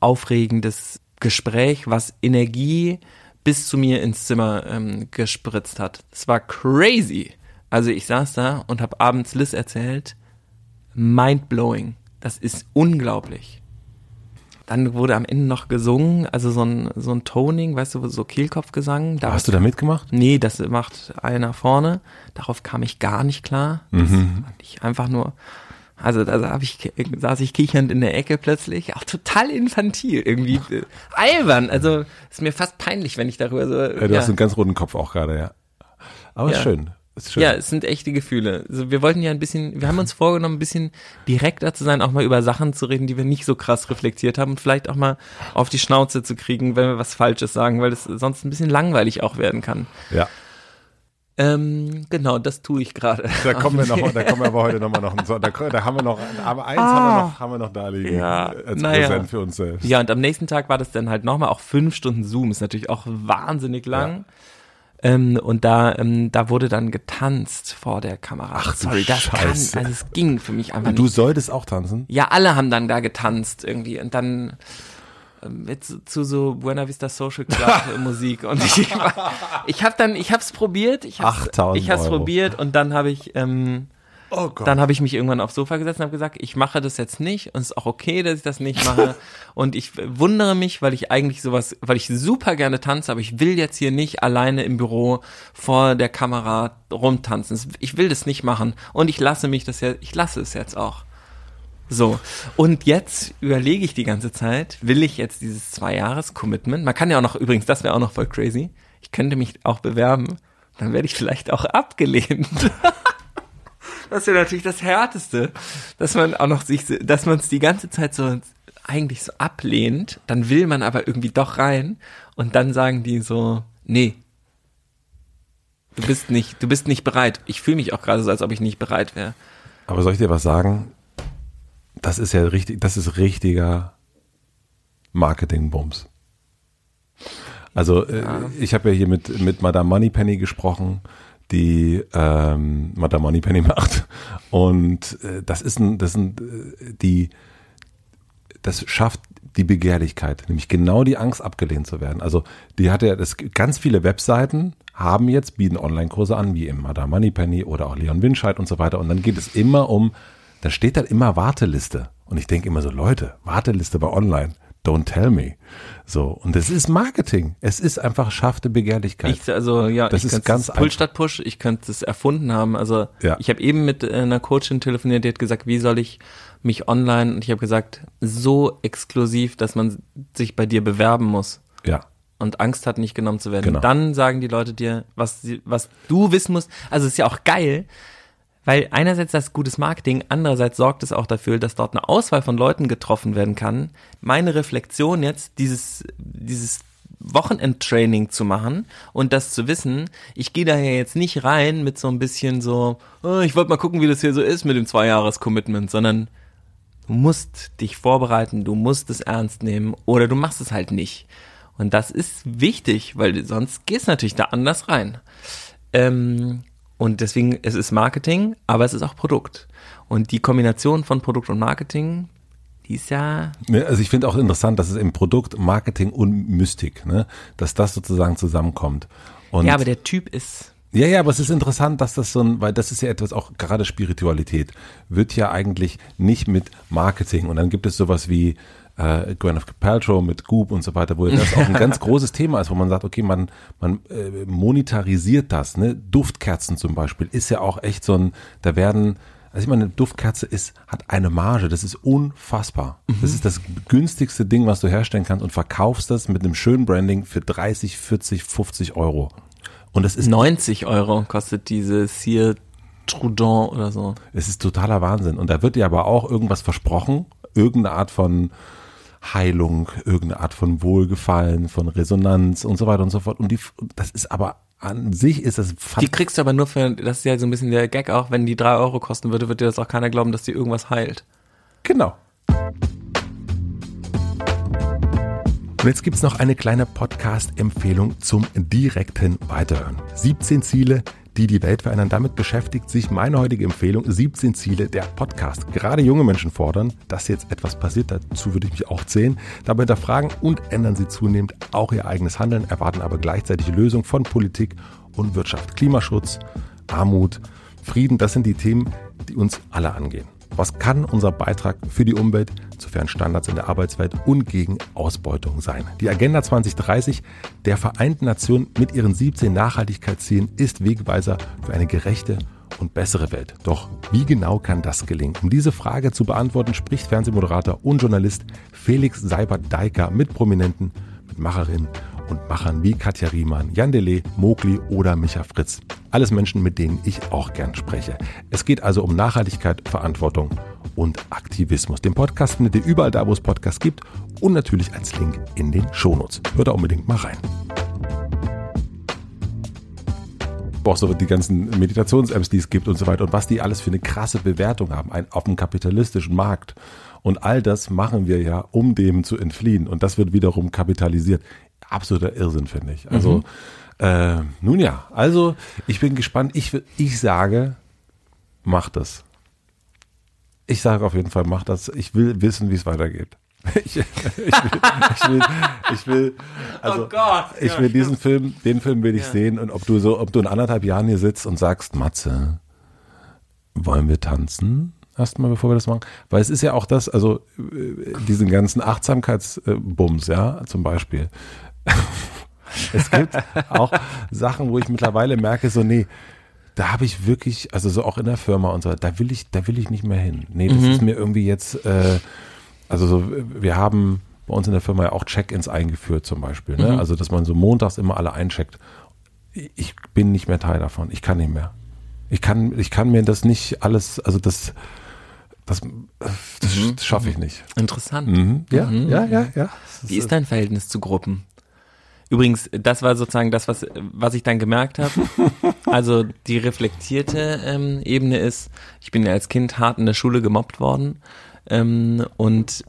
aufregendes Gespräch, was Energie bis zu mir ins Zimmer ähm, gespritzt hat. Es war crazy. Also ich saß da und habe abends Liz erzählt, mindblowing. Das ist unglaublich. Dann wurde am Ende noch gesungen, also so ein, so ein Toning, weißt du, so Kehlkopfgesang. Da hast du da mitgemacht? Nee, das macht einer vorne. Darauf kam ich gar nicht klar. Das fand ich einfach nur. Also da hab ich, saß ich kichernd in der Ecke plötzlich. Auch total infantil, irgendwie äh, albern. Also ist mir fast peinlich, wenn ich darüber so. Ja, du hast einen ganz roten Kopf auch gerade, ja. Aber ist Ja. schön. Ist schön. Ja, es sind echte Gefühle. Also wir wollten ja ein bisschen, wir haben uns vorgenommen, ein bisschen direkter zu sein, auch mal über Sachen zu reden, die wir nicht so krass reflektiert haben und vielleicht auch mal auf die Schnauze zu kriegen, wenn wir was Falsches sagen, weil es sonst ein bisschen langweilig auch werden kann. ja. Ähm, genau, das tue ich gerade. Da kommen wir noch, da kommen wir aber heute noch mal noch, da, da haben wir noch, aber eins haben wir noch, haben wir noch da liegen. Ja, als naja. Präsent für uns selbst. Ja, und am nächsten Tag war das dann halt nochmal auch fünf Stunden Zoom, ist natürlich auch wahnsinnig lang. Ähm, und da, ähm, da wurde dann getanzt vor der Kamera. Ach du sorry, das kann, Scheiße. also es ging für mich einfach Und du nicht. solltest auch tanzen? Ja, alle haben dann da getanzt irgendwie und dann mit zu, zu so Buena Vista Social Club Musik und ich, ich habe dann, ich habe es probiert, ich habe 8000 ich habe es probiert und dann habe ich ähm, Oh dann habe ich mich irgendwann aufs Sofa gesetzt und habe gesagt, ich mache das jetzt nicht und es ist auch okay, dass ich das nicht mache. und ich wundere mich, weil ich eigentlich sowas, weil ich super gerne tanze, aber ich will jetzt hier nicht alleine im Büro vor der Kamera rumtanzen. Ich will das nicht machen und ich lasse mich das ja, ich lasse es jetzt auch. So, und jetzt überlege ich die ganze Zeit, will ich jetzt dieses Zwei-Jahres-Commitment, man kann ja auch noch, übrigens, das wäre auch noch voll crazy, ich könnte mich auch bewerben, dann werde ich vielleicht auch abgelehnt. Das wäre natürlich das Härteste, dass man auch noch sich, dass man es die ganze Zeit so eigentlich so ablehnt, dann will man aber irgendwie doch rein und dann sagen die so, nee, du bist nicht, du bist nicht bereit. Ich fühle mich auch gerade so, als ob ich nicht bereit wäre. Aber soll ich dir was sagen? Das ist ja richtig, das ist richtiger Marketing-Bums. Also äh, ich habe ja hier mit, mit Madame Moneypenny gesprochen, die ähm, Madame Moneypenny macht. Und äh, das ist ein, das sind äh, die, das schafft die Begehrlichkeit, nämlich genau die Angst abgelehnt zu werden. Also die hat ja, das ganz viele Webseiten haben jetzt, bieten Online-Kurse an, wie im Madame Moneypenny oder auch Leon Winscheid und so weiter. Und dann geht es immer um, da steht dann immer Warteliste. Und ich denke immer so, Leute, Warteliste bei Online. Don't tell me. So. Und es ist Marketing. Es ist einfach schaffte Begehrlichkeit. Ich, also ja, Das ich ist könnte ganz es Pull statt Push, ich könnte es erfunden haben. Also Ja. ich habe eben mit äh, einer Coachin telefoniert, die hat gesagt, wie soll ich mich online und ich habe gesagt, so exklusiv, dass man sich bei dir bewerben muss. ja. und Angst hat, nicht genommen zu werden. Genau. Dann sagen die Leute dir, was, sie- was du wissen musst. Also es ist ja auch geil, weil einerseits das gutes Marketing, andererseits sorgt es auch dafür, dass dort eine Auswahl von Leuten getroffen werden kann. Meine Reflexion jetzt, dieses, dieses Wochenendtraining zu machen und das zu wissen, ich gehe da ja jetzt nicht rein mit so ein bisschen so, oh, ich wollte mal gucken, wie das hier so ist mit dem Zwei-Jahres-Commitment, sondern du musst dich vorbereiten, du musst es ernst nehmen oder du machst es halt nicht. Und das ist wichtig, weil sonst gehst du natürlich da anders rein. Ähm, und deswegen, es ist Marketing, aber es ist auch Produkt. Und die Kombination von Produkt und Marketing, die ist ja, Ne, Also ich finde auch interessant, dass es im Produkt Marketing und Mystik, ne, dass das sozusagen zusammenkommt. Und ja, aber der Typ ist, Ja, ja, aber es ist interessant, dass das so ein, weil das ist ja etwas auch gerade Spiritualität wird ja eigentlich nicht mit Marketing und dann gibt es sowas wie äh, Gwyneth Paltrow mit Goop und so weiter, wo das auch ein ganz großes Thema ist, wo man sagt, okay, man man äh, monetarisiert das, ne? Duftkerzen zum Beispiel ist ja auch echt so ein, da werden also ich meine, eine Duftkerze ist, hat eine Marge, das ist unfassbar. Das ist das günstigste Ding, was du herstellen kannst und verkaufst das mit einem schönen Branding für 30, 40, 50 Euro. Und das ist 90 Euro kostet diese Cire Trudon oder so. Es ist totaler Wahnsinn. Und da wird dir aber auch irgendwas versprochen, irgendeine Art von Heilung, irgendeine Art von Wohlgefallen, von Resonanz und so weiter und so fort. Und die, das ist aber an sich ist das Die kriegst du aber nur für, das ist ja so ein bisschen der Gag auch, wenn die drei Euro kosten würde, wird dir das auch keiner glauben, dass die irgendwas heilt. genau. Und jetzt gibt's noch eine kleine Podcast-Empfehlung zum direkten Weiterhören. 17 Ziele, die die Welt verändern. Damit beschäftigt sich meine heutige Empfehlung 17 Ziele der Podcast. Gerade junge Menschen fordern, dass jetzt etwas passiert. Dazu würde ich mich auch zählen. Dabei hinterfragen und ändern sie zunehmend auch ihr eigenes Handeln, erwarten aber gleichzeitig Lösung von Politik und Wirtschaft. Klimaschutz, Armut, Frieden, das sind die Themen, die uns alle angehen. Was kann unser Beitrag für die Umwelt, zu fairen Standards in der Arbeitswelt und gegen Ausbeutung sein? Die Agenda 2030 der Vereinten Nationen mit ihren 17 Nachhaltigkeitszielen ist Wegweiser für eine gerechte und bessere Welt. Doch wie genau kann das gelingen? Um diese Frage zu beantworten, spricht Fernsehmoderator und Journalist Felix Seibert-Deiker mit Prominenten, mit Macherinnen und Machern wie Katja Riemann, Jan Delay, Mogli oder Micha Fritz. Alles Menschen, mit denen ich auch gern spreche. Es geht also um Nachhaltigkeit, Verantwortung und Aktivismus. Den Podcast findet ihr überall da, wo es Podcasts gibt und natürlich als Link in den Shownotes. Hört da unbedingt mal rein. auch so die ganzen Meditations-Apps, die es gibt und so weiter und was die alles für eine krasse Bewertung haben ein, auf dem kapitalistischen Markt. Und all das machen wir ja, um dem zu entfliehen. Und das wird wiederum kapitalisiert. Absoluter Irrsinn, finde ich. Also, äh, nun ja, also ich bin gespannt. Ich, ich sage, mach das. Ich sage auf jeden Fall, mach das. Ich will wissen, wie es weitergeht. Ich, ich, will, ich will, ich will, also, Oh Gott, ich ja, will diesen Film, den Film will ich sehen und ob du so, ob du in anderthalb Jahren hier sitzt und sagst, Matze, wollen wir tanzen? Erstmal, bevor wir das machen. Weil es ist ja auch das, also äh, diesen ganzen Achtsamkeitsbums, ja, zum Beispiel. es gibt auch Sachen, wo ich mittlerweile merke, so, nee, da habe ich wirklich, also so auch in der Firma und so, da will ich, da will ich nicht mehr hin. Nee, das ist mir irgendwie jetzt, äh, also so, wir haben bei uns in der Firma ja auch Check-ins eingeführt zum Beispiel. Ne? Also, dass man so montags immer alle eincheckt. Ich bin nicht mehr Teil davon. Ich kann nicht mehr. Ich kann, ich kann mir das nicht alles, also das, das, das schaffe ich nicht. Interessant. Mhm. Ja, ja, ja, ja. Wie ist dein Verhältnis zu Gruppen? Übrigens, das war sozusagen das, was, was ich dann gemerkt habe. Also die reflektierte ähm, Ebene ist, ich bin ja als Kind hart in der Schule gemobbt worden ähm, und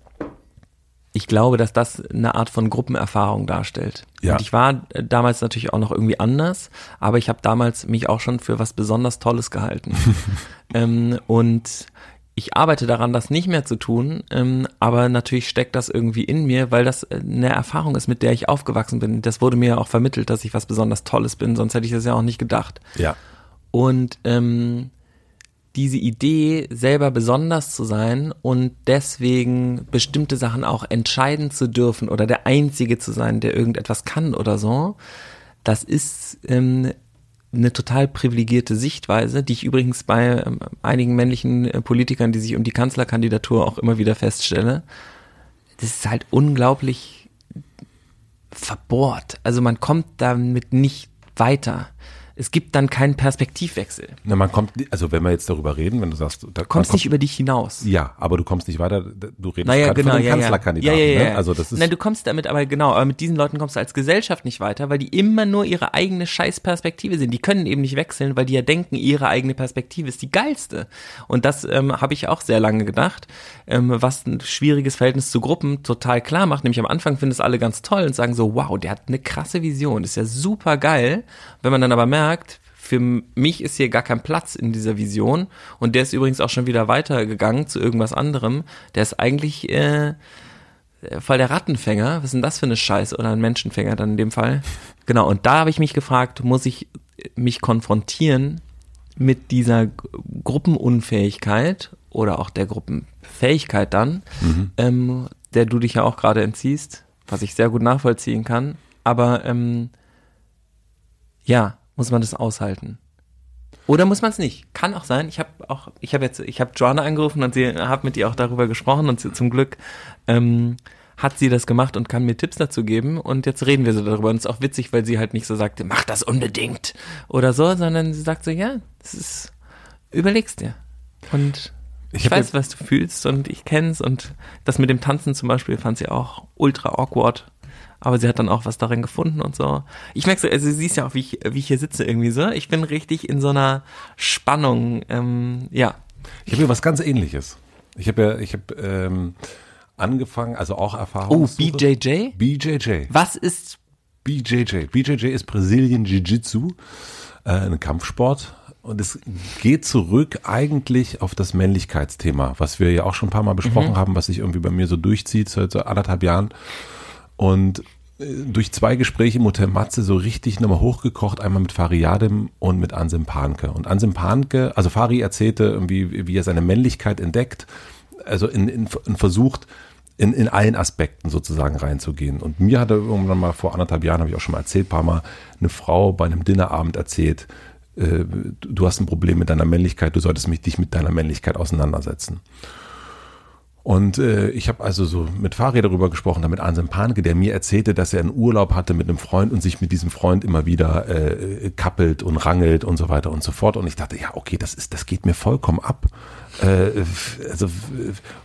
ich glaube, dass das eine Art von Gruppenerfahrung darstellt. Ja. Und ich war damals natürlich auch noch irgendwie anders, aber ich habe damals mich auch schon für was besonders Tolles gehalten. ähm, und ich arbeite daran, das nicht mehr zu tun, ähm, aber natürlich steckt das irgendwie in mir, weil das äh, eine Erfahrung ist, mit der ich aufgewachsen bin. Das wurde mir ja auch vermittelt, dass ich was besonders Tolles bin, sonst hätte ich das ja auch nicht gedacht. Ja. Und ähm, diese Idee, selber besonders zu sein und deswegen bestimmte Sachen auch entscheiden zu dürfen oder der Einzige zu sein, der irgendetwas kann oder so, das ist ähm, eine total privilegierte Sichtweise, die ich übrigens bei ähm, einigen männlichen äh, Politikern, die sich um die Kanzlerkandidatur auch immer wieder feststelle. Das ist halt unglaublich verbohrt. Also man kommt damit nicht weiter es gibt dann keinen Perspektivwechsel. Na, man kommt, also wenn wir jetzt darüber reden, wenn du sagst, da du kommst nicht über dich hinaus. Ja, aber du kommst nicht weiter. Du redest naja, genau, von einem ja, Kanzlerkandidaten. Ja, ja, ja. Ne? Also das ist. Nein, du kommst damit, aber genau, aber mit diesen Leuten kommst du als Gesellschaft nicht weiter, weil die immer nur ihre eigene Scheißperspektive sind. Die können eben nicht wechseln, weil die ja denken, ihre eigene Perspektive ist die geilste. Und das ähm, habe ich auch sehr lange gedacht, ähm, was ein schwieriges Verhältnis zu Gruppen total klar macht. Nämlich am Anfang finden es alle ganz toll und sagen so, wow, der hat eine krasse Vision, das ist ja super geil. Wenn man dann aber merkt, für mich ist hier gar kein Platz in dieser Vision. Und der ist übrigens auch schon wieder weitergegangen zu irgendwas anderem. Der ist eigentlich äh, voll der Rattenfänger. Was ist denn das für eine Scheiße? Oder ein Menschenfänger dann in dem Fall. Genau, und da habe ich mich gefragt, muss ich mich konfrontieren mit dieser Gruppenunfähigkeit oder auch der Gruppenfähigkeit dann, mhm. ähm, der du dich ja auch gerade entziehst, was ich sehr gut nachvollziehen kann. Aber ähm, ja, muss man das aushalten. Oder muss man es nicht? Kann auch sein. Ich habe auch, ich habe jetzt, ich habe Joanna angerufen und sie habe mit ihr auch darüber gesprochen und sie, zum Glück ähm, hat sie das gemacht und kann mir Tipps dazu geben und jetzt reden wir so darüber und es ist auch witzig, weil sie halt nicht so sagte, mach das unbedingt oder so, sondern sie sagt so, ja, das ist, überlegst dir und ich, ich weiß, was du fühlst und ich kenn's und das mit dem Tanzen zum Beispiel fand sie auch ultra awkward aber sie hat dann auch was darin gefunden und so. Ich merke so, also du siehst ja auch, wie ich, wie ich hier sitze irgendwie so. Ich bin richtig in so einer Spannung, ähm, ja. Ich habe hier was ganz ähnliches. Ich habe ja, ich habe ähm, angefangen, also auch Erfahrung. Oh, BJJ? BJJ. Was ist BJJ? BJJ ist Brazilian Jiu-Jitsu, äh, ein Kampfsport. Und es geht zurück eigentlich auf das Männlichkeitsthema, was wir ja auch schon ein paar Mal besprochen mhm. haben, was sich irgendwie bei mir so durchzieht seit so anderthalb Jahren. Und durch zwei Gespräche im Hotel Matze so richtig nochmal hochgekocht, einmal mit Fariadim und mit Anselm Panke. Und Anselm Panke, also Fari erzählte irgendwie, wie er seine Männlichkeit entdeckt, also in, in, in versucht, in, in allen Aspekten sozusagen reinzugehen. Und mir hatte irgendwann mal vor anderthalb Jahren, habe ich auch schon mal erzählt, paar Mal, eine Frau bei einem Dinnerabend erzählt, äh, du hast ein Problem mit deiner Männlichkeit, du solltest mich dich mit deiner Männlichkeit auseinandersetzen. Und äh, ich habe also so mit Fari darüber gesprochen, damit Anselm Panke, der mir erzählte, dass er einen Urlaub hatte mit einem Freund und sich mit diesem Freund immer wieder äh, kappelt und rangelt und so weiter und so fort. Und ich dachte, ja, okay, das ist, das geht mir vollkommen ab. Äh, also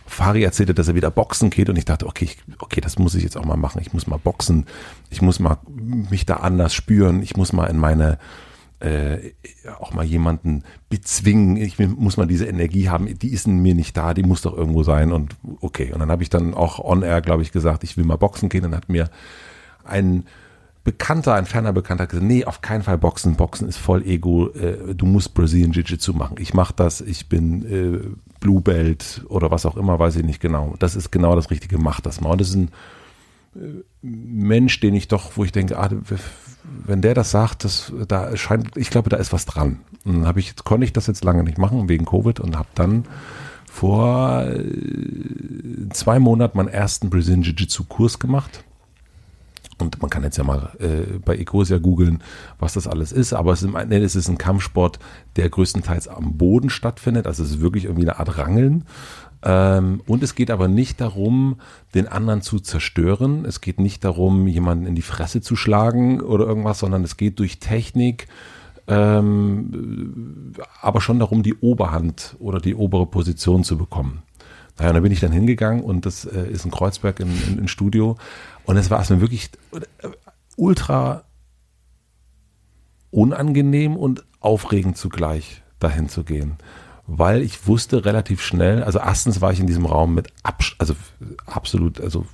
Fari erzählte, dass er wieder boxen geht und ich dachte, okay, ich, okay, das muss ich jetzt auch mal machen. Ich muss mal boxen. Ich muss mal mich da anders spüren. Ich muss mal in meine äh, auch mal jemanden bezwingen. Ich muss mal diese Energie haben, die ist in mir nicht da, die muss doch irgendwo sein. Und okay. Und dann habe ich dann auch on air, glaube ich, gesagt, ich will mal boxen gehen. Dann hat mir ein Bekannter, ein ferner Bekannter gesagt, nee, auf keinen Fall Boxen. Boxen ist voll Ego. Äh, du musst Brazilian Jiu-Jitsu machen. Ich mache das, ich bin äh, Blue Belt oder was auch immer, weiß ich nicht genau. Das ist genau das Richtige, mach das mal. Und das ist ein äh, Mensch, den ich doch, wo ich denke, ah, wenn der das sagt, das, da scheint, ich glaube, da ist was dran. Und dann habe ich, konnte ich das jetzt lange nicht machen wegen Covid und habe dann vor äh, zwei Monaten meinen ersten Brazilian Jiu-Jitsu Kurs gemacht. Und man kann jetzt ja mal äh, bei Ecosia googeln, was das alles ist. Aber es ist, es ist ein Kampfsport, der größtenteils am Boden stattfindet. Also es ist wirklich irgendwie eine Art Rangeln. Ähm, und es geht aber nicht darum, den anderen zu zerstören. Es geht nicht darum, jemanden in die Fresse zu schlagen oder irgendwas, sondern es geht durch Technik, ähm, aber schon darum, die Oberhand oder die obere Position zu bekommen. Naja, da bin ich dann hingegangen und das äh, ist in Kreuzberg im, im, im Studio. Und es war es mir wirklich äh, ultra unangenehm und aufregend zugleich, dahin zu gehen weil ich wusste relativ schnell, also erstens war ich in diesem Raum mit Abs also absolut, also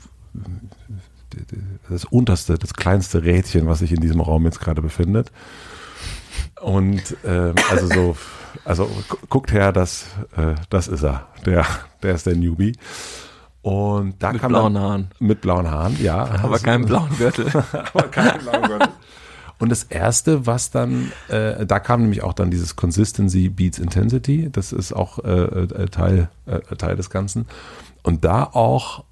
das unterste, das kleinste Rädchen, was sich in diesem Raum jetzt gerade befindet. Und äh, also so, also guckt her, das, äh, das ist er. Der, der ist der Newbie. Und da mit kam blauen dann, Haaren. Mit blauen Haaren, ja. Aber also, keinen blauen Gürtel. aber keinen blauen Gürtel. Und das erste, was dann, äh, da kam nämlich auch dann dieses Consistency Beats Intensity. Das ist auch äh, äh, Teil, äh, Teil des Ganzen. Und da auch,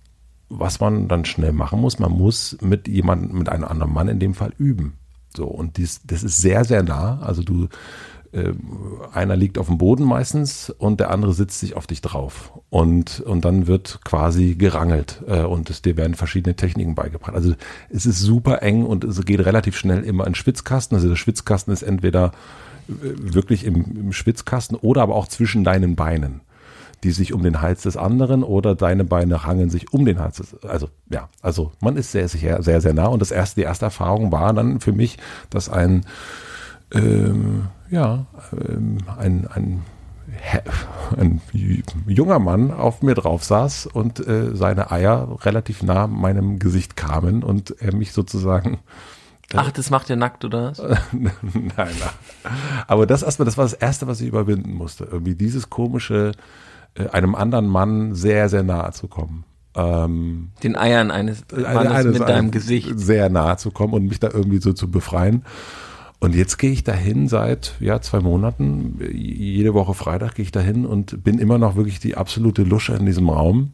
was man dann schnell machen muss, man muss mit jemandem, mit einem anderen Mann in dem Fall üben. So, und dies, das ist sehr, sehr nah. Also du äh, einer liegt auf dem Boden meistens und der andere sitzt sich auf dich drauf. Und, und dann wird quasi gerangelt äh, und es, dir werden verschiedene Techniken beigebracht. Also es ist super eng und es geht relativ schnell immer in Schwitzkasten. Also der Schwitzkasten ist entweder äh, wirklich im, im Schwitzkasten oder aber auch zwischen deinen Beinen die sich um den Hals des anderen oder deine Beine hangen sich um den Hals des, also ja, also man ist sehr, sehr, sehr, sehr nah und das erste, die erste Erfahrung war dann für mich, dass ein ähm, ja, ähm, ein, ein, ein junger Mann auf mir drauf saß und äh, seine Eier relativ nah meinem Gesicht kamen und er mich sozusagen äh, Ach, das macht er nackt, oder nein, nein. Aber das erstmal, das war das Erste, was ich überwinden musste. Irgendwie dieses komische, äh, einem anderen Mann sehr, sehr nahe zu kommen. Ähm, Den Eiern eines Mannes eines, mit deinem Gesicht. Sehr nahe zu kommen und mich da irgendwie so zu befreien. Und jetzt gehe ich dahin seit ja, zwei Monaten. Jede Woche Freitag gehe ich dahin und bin immer noch wirklich die absolute Lusche in diesem Raum.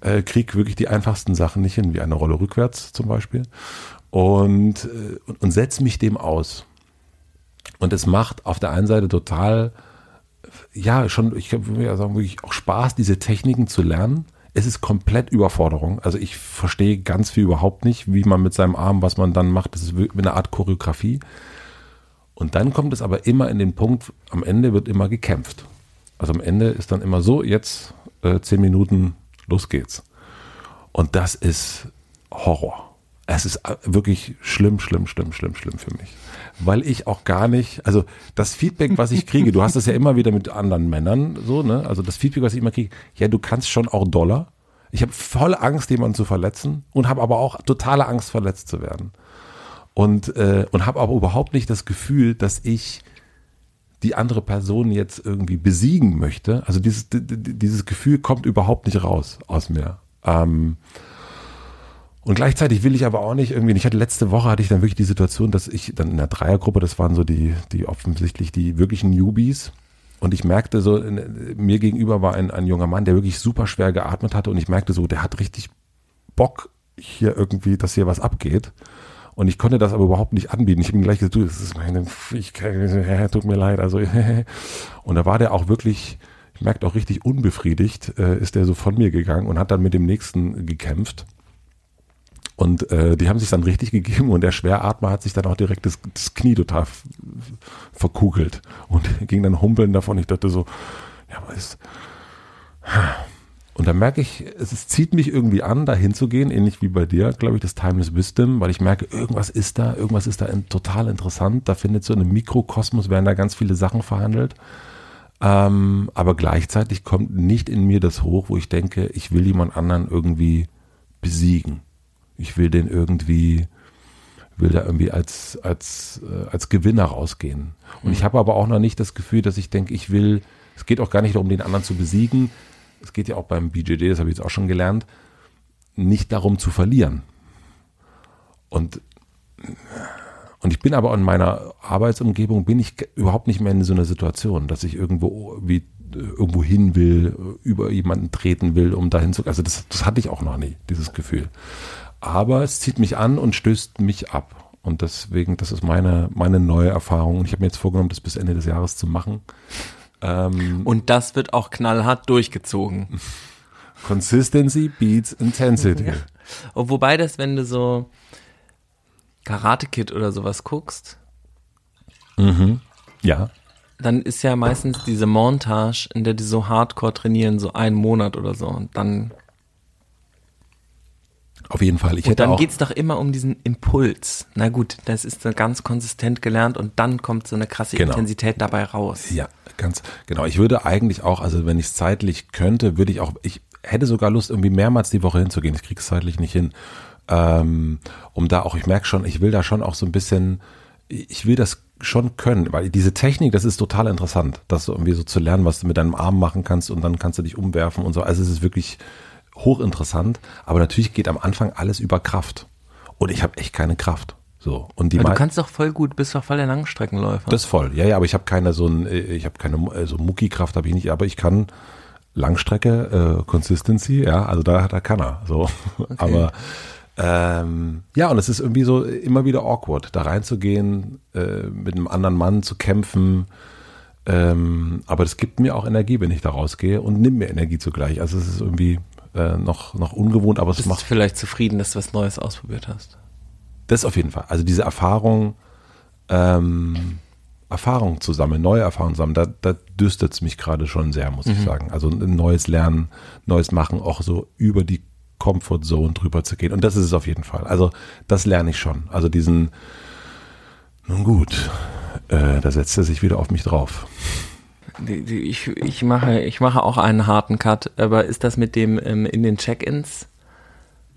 Äh, krieg wirklich die einfachsten Sachen nicht hin, wie eine Rolle rückwärts zum Beispiel. Und, äh, und, und setze mich dem aus. Und es macht auf der einen Seite total, ja, schon, ich würde ja sagen, wirklich auch Spaß, diese Techniken zu lernen. Es ist komplett Überforderung. Also ich verstehe ganz viel überhaupt nicht, wie man mit seinem Arm, was man dann macht. Das ist eine Art Choreografie. Und dann kommt es aber immer in den Punkt, am Ende wird immer gekämpft. Also am Ende ist dann immer so, jetzt äh, zehn Minuten, los geht's. Und das ist Horror. Es ist äh, wirklich schlimm, schlimm, schlimm, schlimm, schlimm für mich. Weil ich auch gar nicht, also das Feedback, was ich kriege, du hast das ja immer wieder mit anderen Männern, so, ne? Also das Feedback, was ich immer kriege, ja, du kannst schon auch Dollar. Ich habe voll Angst, jemanden zu verletzen und habe aber auch totale Angst, verletzt zu werden und, äh, und habe aber überhaupt nicht das Gefühl, dass ich die andere Person jetzt irgendwie besiegen möchte. Also dieses, dieses Gefühl kommt überhaupt nicht raus aus mir. Ähm, und gleichzeitig will ich aber auch nicht irgendwie, ich hatte letzte Woche hatte ich dann wirklich die Situation, dass ich dann in der Dreiergruppe, das waren so die, die offensichtlich die wirklichen Newbies, und ich merkte so, mir gegenüber war ein, ein junger Mann, der wirklich super schwer geatmet hatte und ich merkte so, der hat richtig Bock hier irgendwie, dass hier was abgeht. Und ich konnte das aber überhaupt nicht anbieten. Ich habe ihm gleich gesagt, du, das ist meine Fähigkeit, tut mir leid. Also, und da war der auch wirklich, ich merkte auch richtig unbefriedigt, äh, ist der so von mir gegangen und hat dann mit dem nächsten gekämpft. Und äh, die haben sich dann richtig gegeben und der Schweratmer hat sich dann auch direkt das, das Knie total verkugelt und ging dann humpeln davon. Ich dachte so, ja, aber ist, und da merke ich, es, zieht mich irgendwie an, da hinzugehen, ähnlich wie bei dir, glaube ich, das Timeless Wisdom, weil ich merke, irgendwas ist da, irgendwas ist da in, total interessant. Da findet so in einem Mikrokosmos, werden da ganz viele Sachen verhandelt. Ähm, aber gleichzeitig kommt nicht in mir das hoch, wo ich denke, ich will jemand anderen irgendwie besiegen. Ich will den irgendwie, will da irgendwie als, als, äh, als Gewinner rausgehen. Und ich mhm. habe aber auch noch nicht das Gefühl, dass ich denke, ich will, es geht auch gar nicht darum, den anderen zu besiegen, es geht ja auch beim BJD, das habe ich jetzt auch schon gelernt, nicht darum zu verlieren. Und, und ich bin aber in meiner Arbeitsumgebung, bin ich überhaupt nicht mehr in so einer Situation, dass ich irgendwo wie irgendwo hin will, über jemanden treten will, um dahin zu. Also das, das hatte ich auch noch nie, dieses Gefühl. Aber es zieht mich an und stößt mich ab. Und deswegen, das ist meine, meine neue Erfahrung. Und ich habe mir jetzt vorgenommen, das bis Ende des Jahres zu machen. Ähm, und das wird auch knallhart durchgezogen. Consistency beats Intensity. Ja. wobei das, wenn du so Karate Kid oder sowas guckst, mhm. ja, dann ist ja meistens diese Montage, in der die so Hardcore trainieren, so einen Monat oder so und dann auf jeden Fall. Ich und dann geht es doch immer um diesen Impuls. Na gut, das ist so ganz konsistent gelernt und dann kommt so eine krasse genau. Intensität dabei raus. Ja, ganz genau. Ich würde eigentlich auch, also wenn ich es zeitlich könnte, würde ich auch, ich hätte sogar Lust, irgendwie mehrmals die Woche hinzugehen. Ich kriege es zeitlich nicht hin. Ähm, um da auch, ich merke schon, ich will da schon auch so ein bisschen, ich will das schon können, weil diese Technik, das ist total interessant, das irgendwie so zu lernen, was du mit deinem Arm machen kannst und dann kannst du dich umwerfen und so. Also es ist wirklich hochinteressant, aber natürlich geht am Anfang alles über Kraft. Und ich habe echt keine Kraft. So und die. Aber du kannst doch voll gut, bist doch voll der Langstreckenläufer. Das voll, ja, ja, aber ich habe keine so ein, ich habe keine so also Muckikraft habe ich nicht, aber ich kann Langstrecke, äh, Consistency, ja, also da, da kann er. So, okay. aber ähm, ja, und es ist irgendwie so immer wieder awkward, da reinzugehen, äh, mit einem anderen Mann zu kämpfen Ähm, aber das gibt mir auch Energie, wenn ich da rausgehe und nimmt mir Energie zugleich. Also es ist irgendwie äh, noch, noch ungewohnt, aber es Bist macht. du vielleicht zufrieden, dass du was Neues ausprobiert hast? Das auf jeden Fall. Also diese Erfahrung, ähm, Erfahrung zu sammeln, neue Erfahrungen sammeln, da, da düstet es mich gerade schon sehr, muss ich sagen. Also ein neues Lernen, neues Machen, auch so über die Comfort Zone drüber zu gehen. Und das ist es auf jeden Fall. Also das lerne ich schon. Also diesen, nun gut, äh, da setzt er sich wieder auf mich drauf. Ich, ich, mache, ich mache auch einen harten Cut, aber ist das mit dem ähm, in den Check-ins?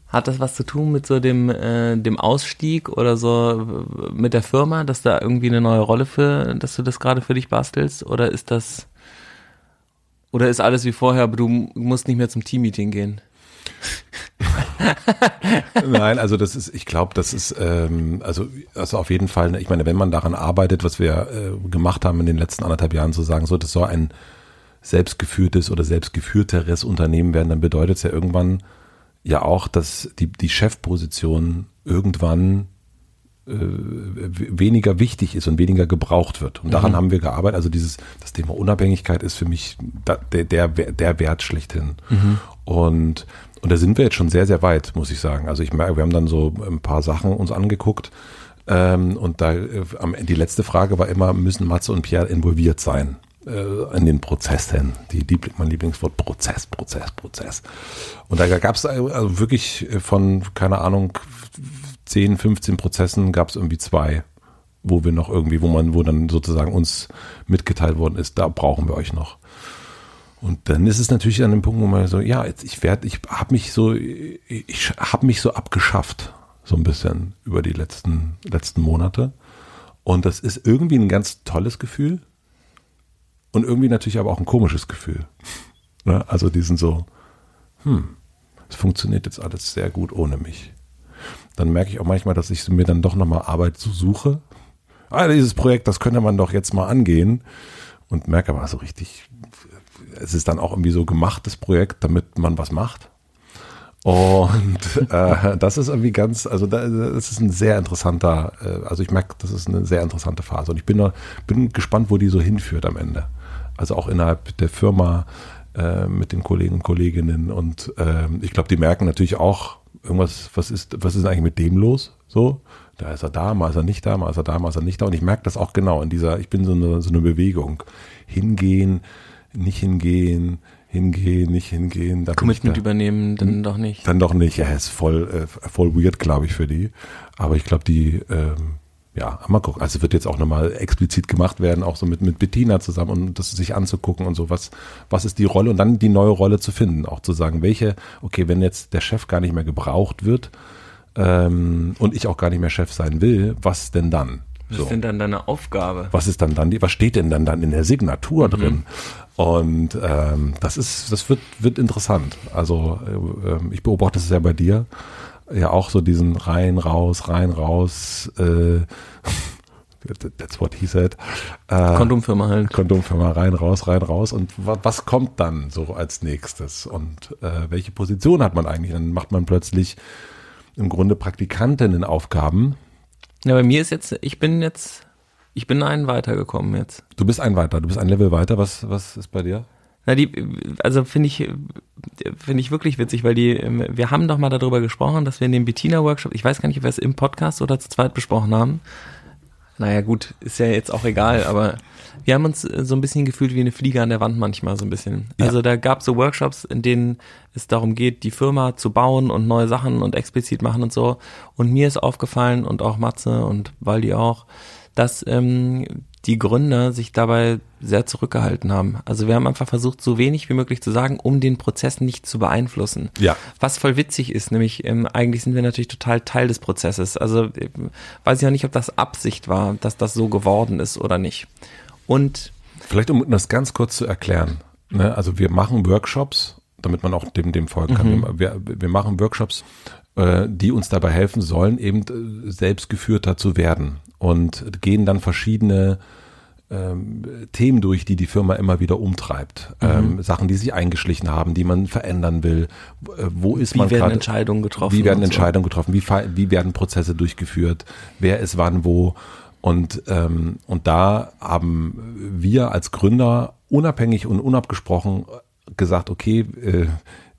Hat das was zu tun mit so dem, äh, dem Ausstieg oder so mit der Firma, dass da irgendwie eine neue Rolle für, dass du das gerade für dich bastelst? Oder ist das, oder ist alles wie vorher, aber du musst nicht mehr zum Teammeeting gehen? Nein, also das ist, ich glaube, das ist, ähm, also, also auf jeden Fall, ich meine, wenn man daran arbeitet, was wir äh, gemacht haben in den letzten anderthalb Jahren, zu sagen, so, das soll ein selbstgeführtes oder selbstgeführteres Unternehmen werden, dann bedeutet es ja irgendwann ja auch, dass die, die Chefposition irgendwann äh, weniger wichtig ist und weniger gebraucht wird. Und daran haben wir gearbeitet. Also dieses, das Thema Unabhängigkeit ist für mich da, der, der, der Wert schlechthin. Und, und da sind wir jetzt schon sehr, sehr weit, muss ich sagen. Also ich merke, wir haben dann so ein paar Sachen uns angeguckt. Ähm, und da, äh, die letzte Frage war immer, müssen Matze und Pierre involviert sein? äh, in den Prozessen. Die Liebling, mein Lieblingswort Prozess, Prozess, Prozess. Und da gab es also wirklich von, keine Ahnung, 10, 15 Prozessen gab es irgendwie zwei, wo wir noch irgendwie, wo man, wo dann sozusagen uns mitgeteilt worden ist, da brauchen wir euch noch. Und dann ist es natürlich an dem Punkt, wo man so, ja, jetzt ich werde, ich habe mich so, ich habe mich so abgeschafft, so ein bisschen über die letzten letzten Monate. Und das ist irgendwie ein ganz tolles Gefühl und irgendwie natürlich aber auch ein komisches Gefühl. Ne? Also diesen so, hm, es funktioniert jetzt alles sehr gut ohne mich. Dann merke ich auch manchmal, dass ich mir dann doch nochmal Arbeit suche. Ah, dieses Projekt, das könnte man doch jetzt mal angehen. Und merke aber so richtig, es ist dann auch irgendwie so gemachtes Projekt, damit man was macht. Und äh, das ist irgendwie ganz, also da, das ist ein sehr interessanter, äh, also ich merke, das ist eine sehr interessante Phase. Und ich bin, bin gespannt, wo die so hinführt am Ende. Also auch innerhalb der Firma äh, mit den Kollegen und Kolleginnen. Und ähm, ich glaube, die merken natürlich auch, irgendwas, was ist, was ist eigentlich mit dem los? So, da ist er da, mal ist er nicht da, mal ist er da, mal ist er nicht da. Und ich merke das auch genau in dieser, ich bin so eine, so eine Bewegung. Hingehen, nicht hingehen, hingehen, nicht hingehen. Da Commitment da. übernehmen, dann doch nicht. Dann doch nicht. Ja, ist voll, äh, voll weird, glaube ich, für die. Aber ich glaube, die, ähm, ja, mal gucken. Also wird jetzt auch nochmal explizit gemacht werden, auch so mit, mit Bettina zusammen und das sich anzugucken und so, was, was ist die Rolle und dann die neue Rolle zu finden. Auch zu sagen, welche, okay, wenn jetzt der Chef gar nicht mehr gebraucht wird ähm, und ich auch gar nicht mehr Chef sein will, was denn dann? Was So ist denn dann deine Aufgabe? was ist dann dann die, was steht denn dann dann in der Signatur drin? Und ähm, das ist, das wird wird interessant. Also äh, ich beobachte es ja bei dir, ja auch so diesen rein raus rein raus. Äh, that's what he said. Äh, Kondomfirma halt. Kondomfirma rein, raus, rein, raus. Und wa was kommt dann so als nächstes? Und äh, welche Position hat man eigentlich? Dann macht man plötzlich im Grunde Praktikantinnenaufgaben. Ja, bei mir ist jetzt, ich bin jetzt, ich bin einen weitergekommen jetzt. Du bist ein weiter, du bist ein Level weiter. Was, was ist bei dir? Na, die, also finde ich, finde ich wirklich witzig, weil die, ähm, wir haben doch mal darüber gesprochen, dass wir in dem Bettina-Workshop, ich weiß gar nicht, ob wir es im Podcast oder zu zweit besprochen haben. Naja, gut, ist ja jetzt auch egal, aber wir haben uns äh, so ein bisschen gefühlt wie eine Fliege an der Wand manchmal so ein bisschen. Ja. Also da gab es so Workshops, in denen es darum geht, die Firma zu bauen und neue Sachen und explizit machen und so. Und mir ist aufgefallen und auch Matze und Waldi auch, dass ähm, die Gründer sich dabei sehr zurückgehalten haben. Also wir haben einfach versucht, so wenig wie möglich zu sagen, um den Prozess nicht zu beeinflussen. Ja. Was voll witzig ist, nämlich ähm, eigentlich sind wir natürlich total Teil des Prozesses. Also äh, weiß ich auch nicht, ob das Absicht war, dass das so geworden ist oder nicht. Und Vielleicht um das ganz kurz zu erklären. Ne? Also wir machen Workshops, damit man auch dem, dem folgen kann. Wir, wir machen Workshops, die uns dabei helfen sollen, eben äh, selbstgeführter zu werden und gehen dann verschiedene ähm, Themen durch, die die Firma immer wieder umtreibt. Ähm, Sachen, die sich eingeschlichen haben, die man verändern will. Äh, Wo ist wie man werden gerade? Entscheidungen getroffen? Wie werden und so. Entscheidungen getroffen? Wie, wie werden Prozesse durchgeführt? Wer ist wann wo? Und, ähm, und da haben wir als Gründer unabhängig und unabgesprochen gesagt, okay, äh,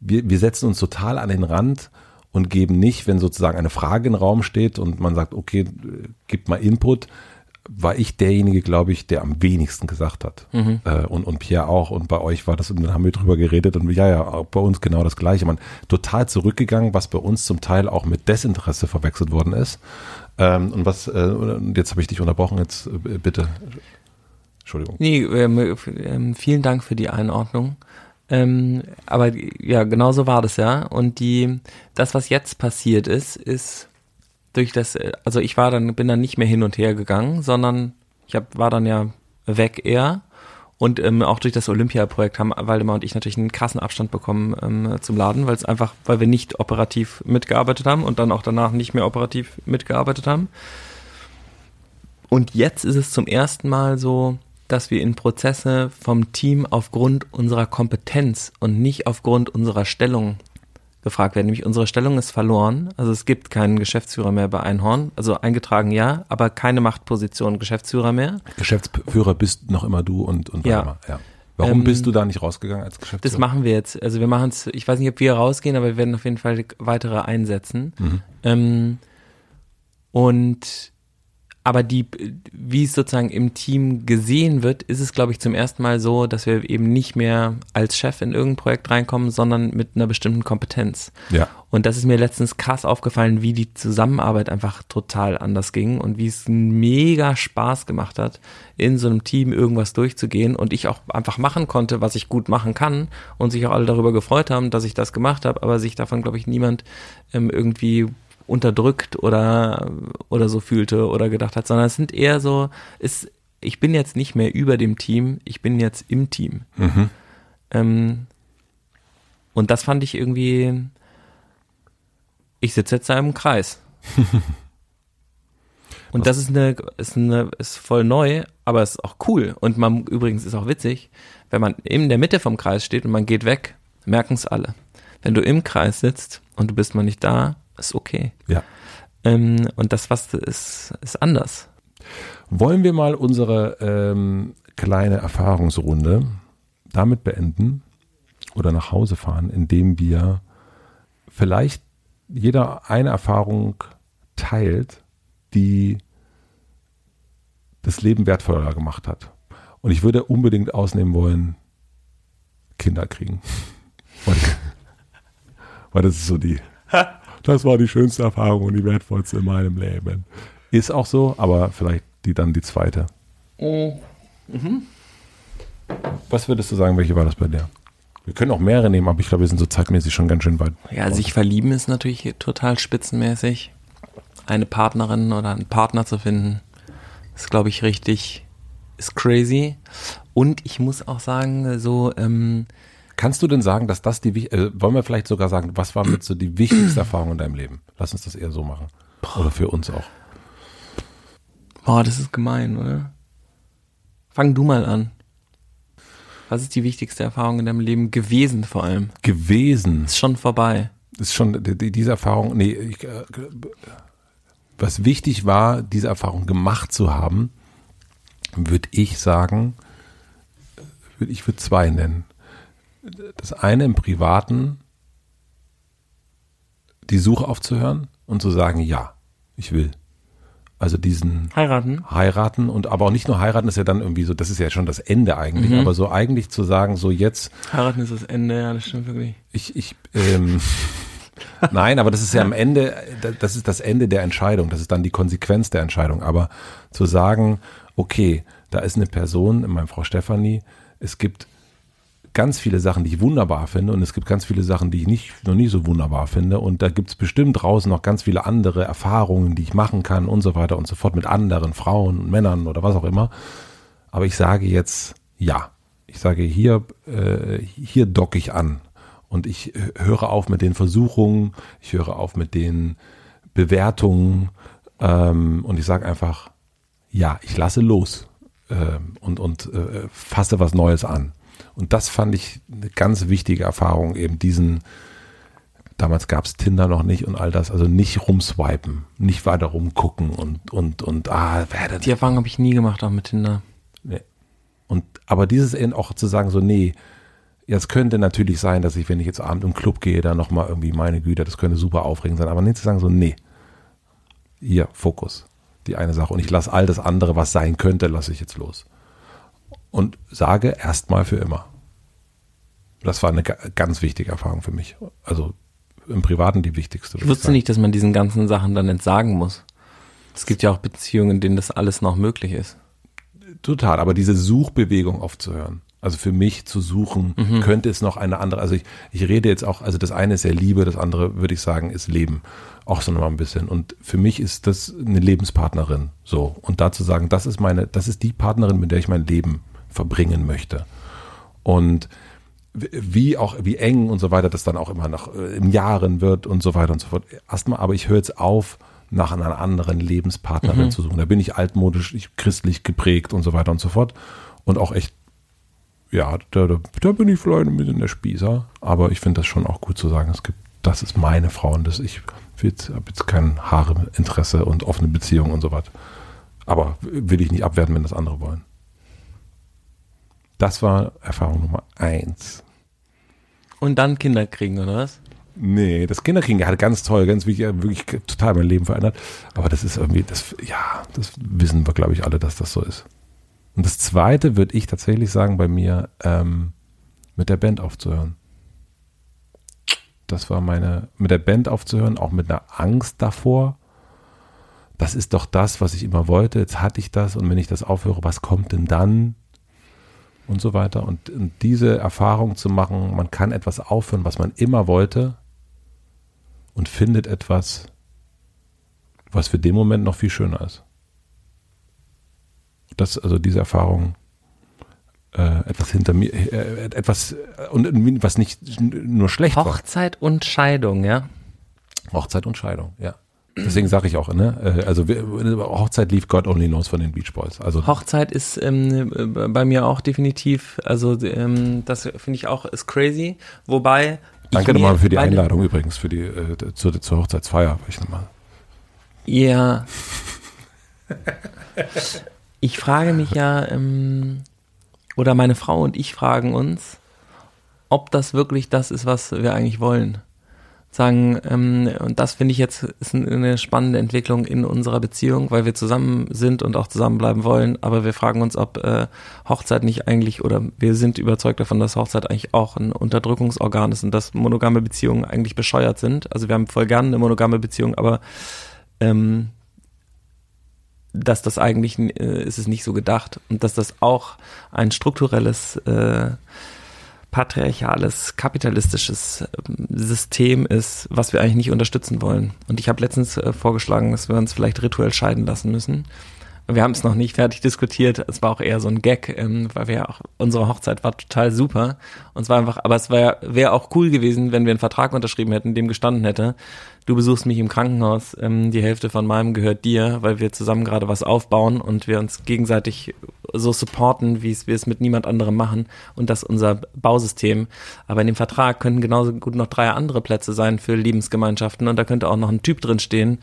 wir, wir setzen uns total an den Rand und geben nicht, wenn sozusagen eine Frage im Raum steht und man sagt, okay, gib mal Input, war ich derjenige, glaube ich, der am wenigsten gesagt hat. Mhm. Äh, und, und Pierre auch. Und bei euch war das, und dann haben wir drüber geredet und ja, ja, auch bei uns genau das Gleiche. Man total zurückgegangen, was bei uns zum Teil auch mit Desinteresse verwechselt worden ist. Ähm, und was, äh, jetzt habe ich dich unterbrochen, jetzt äh, bitte. Entschuldigung. Nee, ähm, ähm, vielen Dank für die Einordnung. Ähm, aber ja, genau so war das ja. Und die, das, was jetzt passiert ist, ist durch das, also ich war dann, bin dann nicht mehr hin und her gegangen, sondern ich hab, war dann ja weg eher. Und ähm, auch durch das Olympia-Projekt haben Waldemar und ich natürlich einen krassen Abstand bekommen ähm, zum Laden, weil es einfach, weil wir nicht operativ mitgearbeitet haben und dann auch danach nicht mehr operativ mitgearbeitet haben. Und jetzt ist es zum ersten Mal so, dass wir in Prozesse vom Team aufgrund unserer Kompetenz und nicht aufgrund unserer Stellung gefragt werden. Nämlich unsere Stellung ist verloren. Also es gibt keinen Geschäftsführer mehr bei Einhorn. Also eingetragen ja, aber keine Machtposition Geschäftsführer mehr. Geschäftsführer bist noch immer du und, und ja. ja. Warum ähm, bist du da nicht rausgegangen als Geschäftsführer? Das machen wir jetzt. Also wir machen es, ich weiß nicht, ob wir rausgehen, aber wir werden auf jeden Fall weitere einsetzen. Mhm. Ähm, und aber die, wie es sozusagen im Team gesehen wird, ist es, glaube ich, zum ersten Mal so, dass wir eben nicht mehr als Chef in irgendein Projekt reinkommen, sondern mit einer bestimmten Kompetenz. Ja. Und das ist mir letztens krass aufgefallen, wie die Zusammenarbeit einfach total anders ging und wie es mega Spaß gemacht hat, in so einem Team irgendwas durchzugehen und ich auch einfach machen konnte, was ich gut machen kann und sich auch alle darüber gefreut haben, dass ich das gemacht habe, aber sich davon, glaube ich, niemand ähm, irgendwie unterdrückt oder, oder so fühlte oder gedacht hat, sondern es sind eher so, ist, ich bin jetzt nicht mehr über dem Team, ich bin jetzt im Team. Mhm. Ähm, und das fand ich irgendwie, ich sitze jetzt da im Kreis. und das ist eine, ist eine, ist voll neu, aber ist auch cool. Und man, übrigens ist auch witzig, wenn man in der Mitte vom Kreis steht und man geht weg, merken es alle. Wenn du im Kreis sitzt und du bist mal nicht da, ist okay. Ja. Ähm, und das, was ist, ist anders. Wollen wir mal unsere ähm, kleine Erfahrungsrunde damit beenden oder nach Hause fahren, indem wir vielleicht jeder eine Erfahrung teilt, die das Leben wertvoller gemacht hat. Und ich würde unbedingt ausnehmen wollen, Kinder kriegen. weil, weil das ist so die das war die schönste Erfahrung und die wertvollste in meinem Leben. Ist auch so, aber vielleicht die dann die zweite. Oh. Mhm. Was würdest du sagen, welche war das bei dir? Wir können auch mehrere nehmen, aber ich glaube, wir sind so zeitmäßig schon ganz schön weit. Ja, sich verlieben ist natürlich total spitzenmäßig. Eine Partnerin oder einen Partner zu finden, ist, glaube ich, richtig, ist crazy. Und ich muss auch sagen, so, ähm, Kannst du denn sagen, dass das die, äh, wollen wir vielleicht sogar sagen, was war mit so die wichtigste Erfahrung in deinem Leben? Lass uns das eher so machen. Oder für uns auch. Boah, das ist gemein, oder? Fang du mal an. Was ist die wichtigste Erfahrung in deinem Leben gewesen vor allem? Gewesen? Ist schon vorbei. Ist schon, die, diese Erfahrung, nee, ich, äh, was wichtig war, diese Erfahrung gemacht zu haben, würde ich sagen, ich würde zwei nennen das eine im Privaten, die Suche aufzuhören und zu sagen, ja, ich will. Also diesen heiraten, heiraten und aber auch nicht nur heiraten ist ja dann irgendwie so, das ist ja schon das Ende eigentlich, mhm. aber so eigentlich zu sagen, so jetzt heiraten ist das Ende, ja, das stimmt wirklich. Ich ich ähm, Nein, aber das ist ja am Ende, das ist das Ende der Entscheidung, das ist dann die Konsequenz der Entscheidung. Aber zu sagen, okay, da ist eine Person, meine Frau Stefanie, es gibt ganz viele Sachen, die ich wunderbar finde und es gibt ganz viele Sachen, die ich nicht, noch nie so wunderbar finde und da gibt es bestimmt draußen noch ganz viele andere Erfahrungen, die ich machen kann und so weiter und so fort mit anderen Frauen, Männern oder was auch immer. Aber ich sage jetzt ja. Ich sage hier, äh, hier docke ich an und ich höre auf mit den Versuchungen, ich höre auf mit den Bewertungen ähm, und ich sage einfach, ja, ich lasse los äh, und, und äh, fasse was Neues an. Und das fand ich eine ganz wichtige Erfahrung, eben diesen, damals gab es Tinder noch nicht und all das, also nicht rumswipen, nicht weiter rumgucken und, und, und, ah, wer denn? Die Erfahrung habe ich nie gemacht, auch mit Tinder. Nee. Und, aber dieses eben auch zu sagen, so, nee, jetzt könnte natürlich sein, dass ich, wenn ich jetzt abend im Club gehe, da nochmal irgendwie, meine Güte, das könnte super aufregend sein, aber nicht zu sagen, so, nee, hier, Fokus, die eine Sache und ich lasse all das andere, was sein könnte, lasse ich jetzt los. Und sage erstmal für immer. Das war eine ganz wichtige Erfahrung für mich. Also im Privaten die wichtigste. Ich wusste nicht, dass man diesen ganzen Sachen dann entsagen muss. Es gibt ja auch Beziehungen, in denen das alles noch möglich ist. Total, aber diese Suchbewegung aufzuhören. Also für mich zu suchen, mhm. könnte es noch eine andere, also ich, ich rede jetzt auch, also das eine ist ja Liebe, das andere würde ich sagen ist Leben. Auch so nochmal ein bisschen. Und für mich ist das eine Lebenspartnerin. So. Und da zu sagen, das ist meine, das ist die Partnerin, mit der ich mein Leben verbringen möchte. Und wie auch, wie eng und so weiter das dann auch immer noch äh, im Jahren wird und so weiter und so fort. Erstmal, aber ich höre jetzt auf, nach einer anderen Lebenspartnerin mhm. zu suchen. Da bin ich altmodisch, ich christlich geprägt und so weiter und so fort. Und auch echt, ja, da, da, da bin ich vielleicht ein bisschen der Spießer. Aber ich finde das schon auch gut zu sagen, es gibt, das ist meine Frau und das, ich habe jetzt kein Haare-Interesse und offene Beziehung und so weiter. Aber will ich nicht abwerten, wenn das andere wollen. Das war Erfahrung Nummer eins. Und dann Kinder kriegen, oder was? Nee, das Kinderkriegen hat ganz toll, ganz wichtig, wirklich total mein Leben verändert. Aber das ist irgendwie, das, ja, das wissen wir, glaube ich, alle, dass das so ist. Und das zweite würde ich tatsächlich sagen, bei mir, ähm, mit der Band aufzuhören. Das war meine, mit der Band aufzuhören, auch mit einer Angst davor. Das ist doch das, was ich immer wollte. Jetzt hatte ich das und wenn ich das aufhöre, was kommt denn dann? Und so weiter. Und, und diese Erfahrung zu machen, man kann etwas aufhören, was man immer wollte und findet etwas, was für den Moment noch viel schöner ist. Das, also diese Erfahrung, äh, etwas hinter mir, äh, etwas, äh, und was nicht nur schlecht Hochzeit war. Hochzeit und Scheidung, ja. Hochzeit und Scheidung, ja. Deswegen sage ich auch, ne? Äh, also Hochzeit lief God Only Knows von den Beach Boys. Also Hochzeit ist ähm, bei mir auch definitiv, also ähm, das finde ich auch ist crazy. Wobei Danke nochmal für die Einladung übrigens für die äh, zur, zur Hochzeitsfeier. Ich nochmal. Ja. ich frage mich ja, ähm, oder meine Frau und ich fragen uns, ob das wirklich das ist, was wir eigentlich wollen sagen, ähm, und das finde ich jetzt ist eine spannende Entwicklung in unserer Beziehung, weil wir zusammen sind und auch zusammenbleiben wollen, aber wir fragen uns, ob äh, Hochzeit nicht eigentlich, oder wir sind überzeugt davon, dass Hochzeit eigentlich auch ein Unterdrückungsorgan ist und dass monogame Beziehungen eigentlich bescheuert sind. Also wir haben voll gerne eine monogame Beziehung, aber ähm, dass das eigentlich äh, ist es nicht so gedacht und dass das auch ein strukturelles äh, patriarchales, kapitalistisches ähm, System ist, was wir eigentlich nicht unterstützen wollen. Und ich habe letztens äh, vorgeschlagen, dass wir uns vielleicht rituell scheiden lassen müssen. Wir haben es noch nicht fertig diskutiert. Es war auch eher so ein Gag, ähm, weil wir auch, unsere Hochzeit war total super. Und es war einfach, aber es wäre wär auch cool gewesen, wenn wir einen Vertrag unterschrieben hätten, dem gestanden hätte, du besuchst mich im Krankenhaus, ähm, die Hälfte von meinem gehört dir, weil wir zusammen gerade was aufbauen und wir uns gegenseitig so supporten, wie wir es mit niemand anderem machen und das unser Bausystem. Aber in dem Vertrag könnten genauso gut noch drei andere Plätze sein für Lebensgemeinschaften und da könnte auch noch ein Typ drin stehen.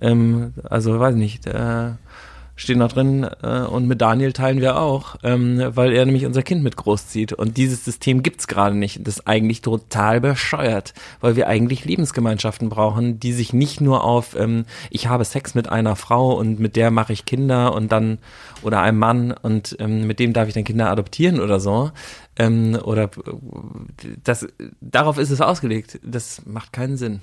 Ähm, also weiß nicht, äh, stehen da drin äh, und mit Daniel teilen wir auch, ähm, weil er nämlich unser Kind mit großzieht. Und dieses System gibt's gerade nicht. Das ist eigentlich total bescheuert, weil wir eigentlich Lebensgemeinschaften brauchen, die sich nicht nur auf ähm, ich habe Sex mit einer Frau und mit der mache ich Kinder und dann oder einem Mann und ähm, mit dem darf ich dann Kinder adoptieren oder so. Ähm, oder das darauf ist es ausgelegt. Das macht keinen Sinn.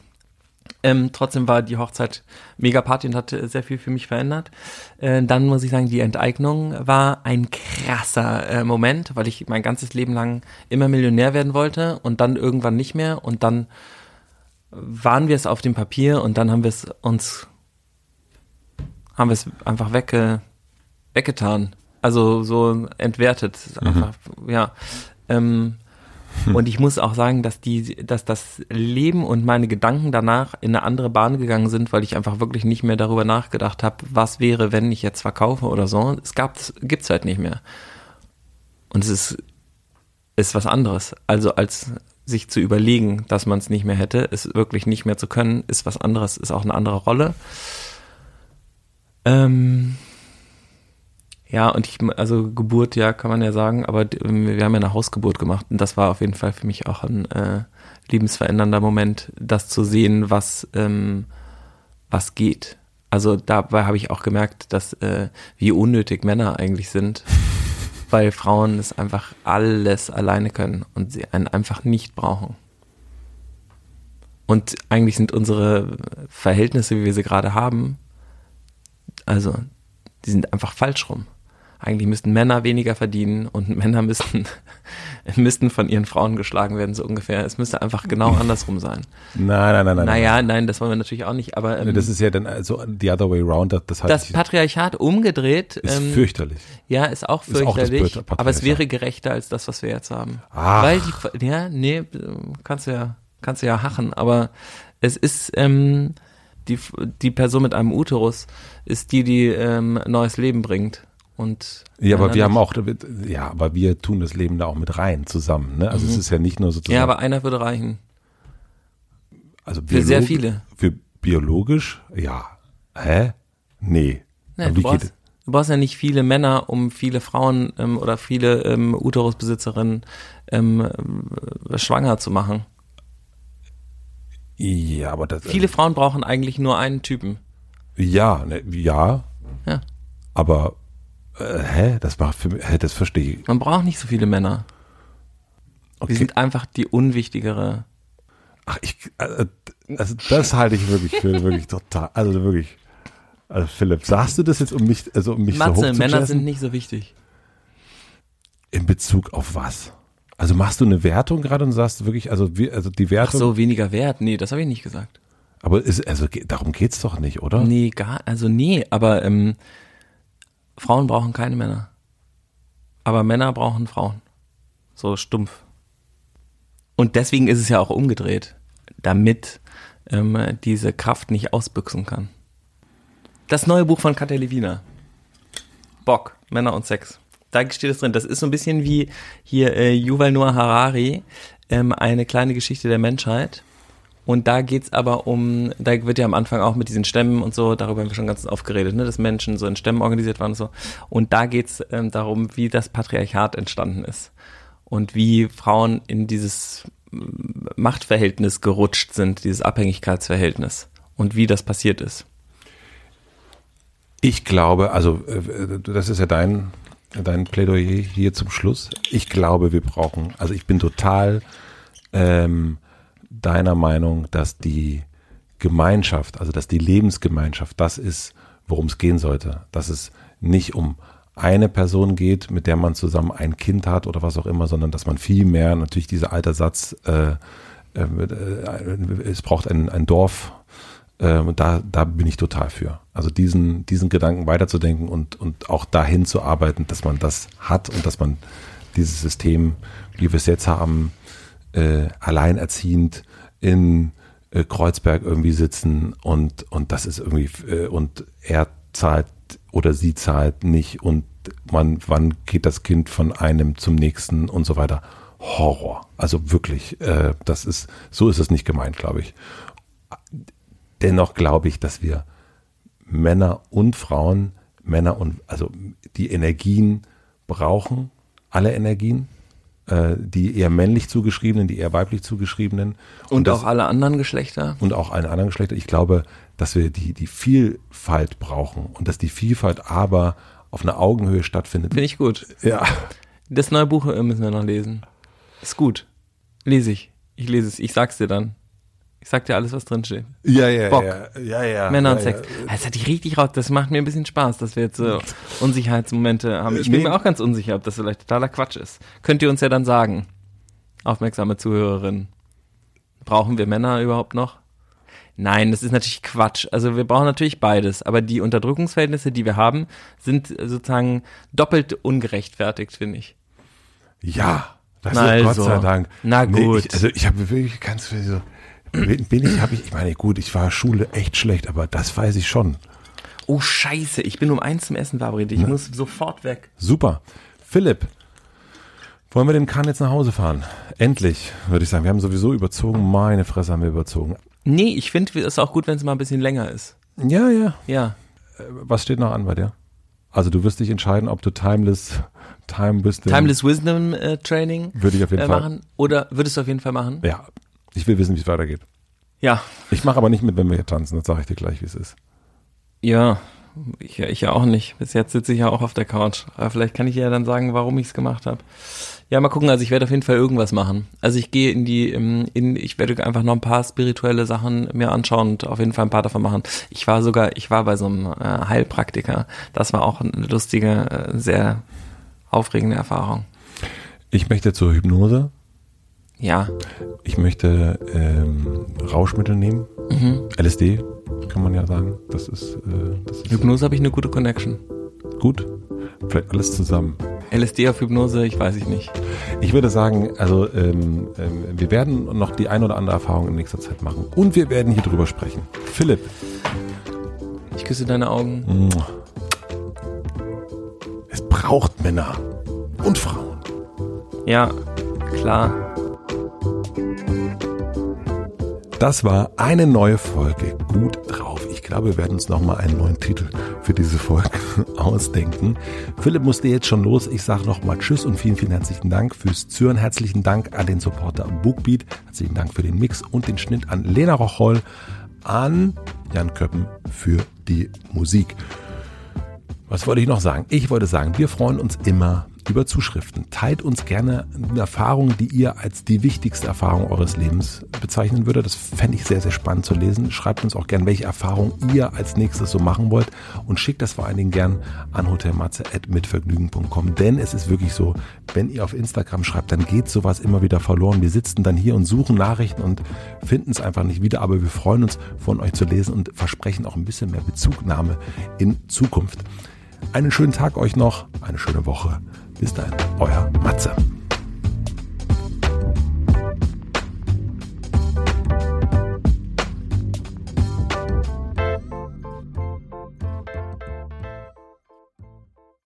Ähm, trotzdem war die Hochzeit mega Party und hat sehr viel für mich verändert. Äh, dann muss ich sagen, die Enteignung war ein krasser äh, Moment, weil ich mein ganzes Leben lang immer Millionär werden wollte und dann irgendwann nicht mehr und dann waren wir es auf dem Papier und dann haben wir es uns haben wir es einfach wegge, weggetan. Also so entwertet. Mhm. Einfach, ja. Ähm, hm. Und ich muss auch sagen, dass die, dass das Leben und meine Gedanken danach in eine andere Bahn gegangen sind, weil ich einfach wirklich nicht mehr darüber nachgedacht habe, was wäre, wenn ich jetzt verkaufe oder so. Es gab, gibt's halt nicht mehr. Und es ist, ist was anderes. Also als sich zu überlegen, dass man es nicht mehr hätte, es wirklich nicht mehr zu können, ist was anderes, ist auch eine andere Rolle. Ähm, ja, und ich, also Geburt, ja, kann man ja sagen, aber wir haben ja eine Hausgeburt gemacht und das war auf jeden Fall für mich auch ein äh, lebensverändernder Moment, das zu sehen, was, ähm, was geht. Also dabei habe ich auch gemerkt, dass äh, wie unnötig Männer eigentlich sind, weil Frauen es einfach alles alleine können und sie einen einfach nicht brauchen. Und eigentlich sind unsere Verhältnisse, wie wir sie gerade haben, also die sind einfach falsch rum eigentlich müssten Männer weniger verdienen und Männer müssten, müssten von ihren Frauen geschlagen werden, so ungefähr. Es müsste einfach genau andersrum sein. Nein, nein, nein, nein. Naja, nein, das wollen wir natürlich auch nicht, aber. Ähm, das ist ja dann so the other way around. Das, das, das Patriarchat umgedreht. Ist ähm, fürchterlich. Ja, ist auch fürchterlich. Ist auch aber es wäre gerechter als das, was wir jetzt haben. Ach. Weil die, ja, nee, kannst du ja, kannst du ja hachen, aber es ist, ähm, die, die Person mit einem Uterus ist die, die ähm, neues Leben bringt. Und ja, aber wir haben auch, ja, aber wir tun das Leben da auch mit rein zusammen. Ne? Also mhm. es ist ja nicht nur sozusagen. Ja, aber einer würde reichen. Also für sehr viele. Für biologisch, ja. Hä? Nee. Nee, du, brauchst, du brauchst ja nicht viele Männer, um viele Frauen ähm, oder viele ähm, Uterusbesitzerinnen ähm, äh, schwanger zu machen. Ja, aber das. Viele Frauen brauchen eigentlich nur einen Typen. Ja, ne, ja. Ja. Aber äh, hä? Das macht für mich, hä, das verstehe ich. Man braucht nicht so viele Männer. Okay. Die sind einfach die unwichtigere. Ach, ich, äh, also das halte ich wirklich für wirklich total, also wirklich. Also Philipp, sagst du das jetzt um mich, also um mich Matze, so hoch Männer sind nicht so wichtig. In Bezug auf was? Also machst du eine Wertung gerade und sagst wirklich, also, also die Wertung. Ach so, weniger Wert? Nee, das habe ich nicht gesagt. Aber ist, also darum geht's doch nicht, oder? Nee, gar, also nee, aber ähm, Frauen brauchen keine Männer. Aber Männer brauchen Frauen. So stumpf. Und deswegen ist es ja auch umgedreht, damit ähm, diese Kraft nicht ausbüchsen kann. Das neue Buch von Katja Levina. Bock, Männer und Sex. Da steht es drin. Das ist so ein bisschen wie hier äh, Yuval Noah Harari, ähm, eine kleine Geschichte der Menschheit. Und da geht's aber um, da wird ja am Anfang auch mit diesen Stämmen und so, darüber haben wir schon ganz oft geredet, ne, dass Menschen so in Stämmen organisiert waren und so. Und da geht's ähm, darum, wie das Patriarchat entstanden ist und wie Frauen in dieses Machtverhältnis gerutscht sind, dieses Abhängigkeitsverhältnis und wie das passiert ist. Ich glaube, also äh, das ist ja dein, dein Plädoyer hier zum Schluss. Ich glaube, wir brauchen, also ich bin total ähm, deiner Meinung, dass die Gemeinschaft, also dass die Lebensgemeinschaft das ist, worum es gehen sollte. Dass es nicht um eine Person geht, mit der man zusammen ein Kind hat oder was auch immer, sondern dass man viel mehr, natürlich dieser alte Satz, äh, äh, es braucht ein, ein Dorf, äh, da, da bin ich total für. Also diesen, diesen Gedanken weiterzudenken und, und auch dahin zu arbeiten, dass man das hat und dass man dieses System, wie wir es jetzt haben, äh, alleinerziehend in äh, Kreuzberg irgendwie sitzen und, und das ist irgendwie, äh, und er zahlt oder sie zahlt nicht und man, wann geht das Kind von einem zum nächsten und so weiter. Horror. Also wirklich, äh, das ist, so ist es nicht gemeint, glaube ich. Dennoch glaube ich, dass wir Männer und Frauen, Männer und, also die Energien brauchen, alle Energien, die eher männlich zugeschriebenen, die eher weiblich zugeschriebenen. Und, und das, auch alle anderen Geschlechter? Und auch alle anderen Geschlechter. Ich glaube, dass wir die, die Vielfalt brauchen und dass die Vielfalt aber auf einer Augenhöhe stattfindet. Finde ich gut. Ja. Das neue Buch müssen wir noch lesen. Ist gut. Lese ich. Ich lese es. Ich sag's dir dann. Ich sag dir alles, was drin steht. Ja, ja, Bock. ja, ja, ja. Männer ja, und Sex. Ja. Das hat die richtig raus. Das macht mir ein bisschen Spaß, dass wir jetzt so Unsicherheitsmomente haben. Ich bin mir auch ganz unsicher, ob das vielleicht totaler Quatsch ist. Könnt ihr uns ja dann sagen, aufmerksame Zuhörerinnen. Brauchen wir Männer überhaupt noch? Nein, das ist natürlich Quatsch. Also wir brauchen natürlich beides, aber die Unterdrückungsverhältnisse, die wir haben, sind sozusagen doppelt ungerechtfertigt, finde ich. Ja, das Na ist also. Gott sei Dank. Na gut. Nee, ich, also ich habe wirklich ganz viel so bin, bin ich, habe ich, ich meine, gut, ich war Schule echt schlecht, aber das weiß ich schon. Oh Scheiße, ich bin um eins zum Essen verabredet. Ich ne? muss sofort weg. Super. Philipp, Wollen wir den Kahn jetzt nach Hause fahren? Endlich, würde ich sagen. Wir haben sowieso überzogen. Meine Fresse haben wir überzogen. Nee, ich finde es auch gut, wenn es mal ein bisschen länger ist. Ja, ja. Ja. Was steht noch an bei dir? Also du wirst dich entscheiden, ob du Timeless Time bist. Timeless Wisdom äh, Training Würde ich auf jeden äh, Fall. machen. Oder würdest du auf jeden Fall machen? Ja. Ich will wissen, wie es weitergeht. Ja. Ich mache aber nicht mit, wenn wir hier tanzen. Das sage ich dir gleich, wie es ist. Ja. Ich, ich ja auch nicht. Bis jetzt sitze ich ja auch auf der Couch. Aber vielleicht kann ich ja dann sagen, warum ich es gemacht habe. Ja, mal gucken. Also ich werde auf jeden Fall irgendwas machen. Also ich gehe in die, ähm, in, ich werde einfach noch ein paar spirituelle Sachen mir anschauen und auf jeden Fall ein paar davon machen. Ich war sogar, ich war bei so einem äh, Heilpraktiker. Das war auch eine lustige, äh, sehr aufregende Erfahrung. Ich möchte zur Hypnose. Ja. Ich möchte ähm, Rauschmittel nehmen. Mhm. LSD kann man ja sagen. Das ist, äh, das ist Hypnose habe ich eine gute Connection. gut. Vielleicht alles zusammen. LSD auf Hypnose, ich weiß ich nicht. Ich würde sagen, also ähm, ähm, wir werden noch die ein oder andere Erfahrung in nächster Zeit machen. Und wir werden hier drüber sprechen. Philipp. Ich küsse deine Augen. Es braucht Männer und Frauen. Ja, klar. Das war eine neue Folge Gut drauf. Ich glaube, wir werden uns nochmal einen neuen Titel für diese Folge ausdenken. Philipp musste jetzt schon los. Ich sage nochmal Tschüss und vielen, vielen herzlichen Dank fürs Zuhören. Herzlichen Dank an den Supporter Bookbeat. Herzlichen Dank für den Mix und den Schnitt an Lena Rocholl, an Jan Köppen für die Musik. Was wollte ich noch sagen? Ich wollte sagen, wir freuen uns immer über Zuschriften. Teilt uns gerne Erfahrungen, die ihr als die wichtigste Erfahrung eures Lebens bezeichnen würdet. Das fände ich sehr, sehr spannend zu lesen. Schreibt uns auch gerne, welche Erfahrungen ihr als nächstes so machen wollt und schickt das vor allen Dingen gern an hotelmatze.mitvergnügen.com. Denn es ist wirklich so, wenn ihr auf Instagram schreibt, dann geht sowas immer wieder verloren. Wir sitzen dann hier und suchen Nachrichten und finden es einfach nicht wieder. Aber wir freuen uns, von euch zu lesen und versprechen auch ein bisschen mehr Bezugnahme in Zukunft. Einen schönen Tag euch noch, eine schöne Woche. Bis dahin, euer Matze.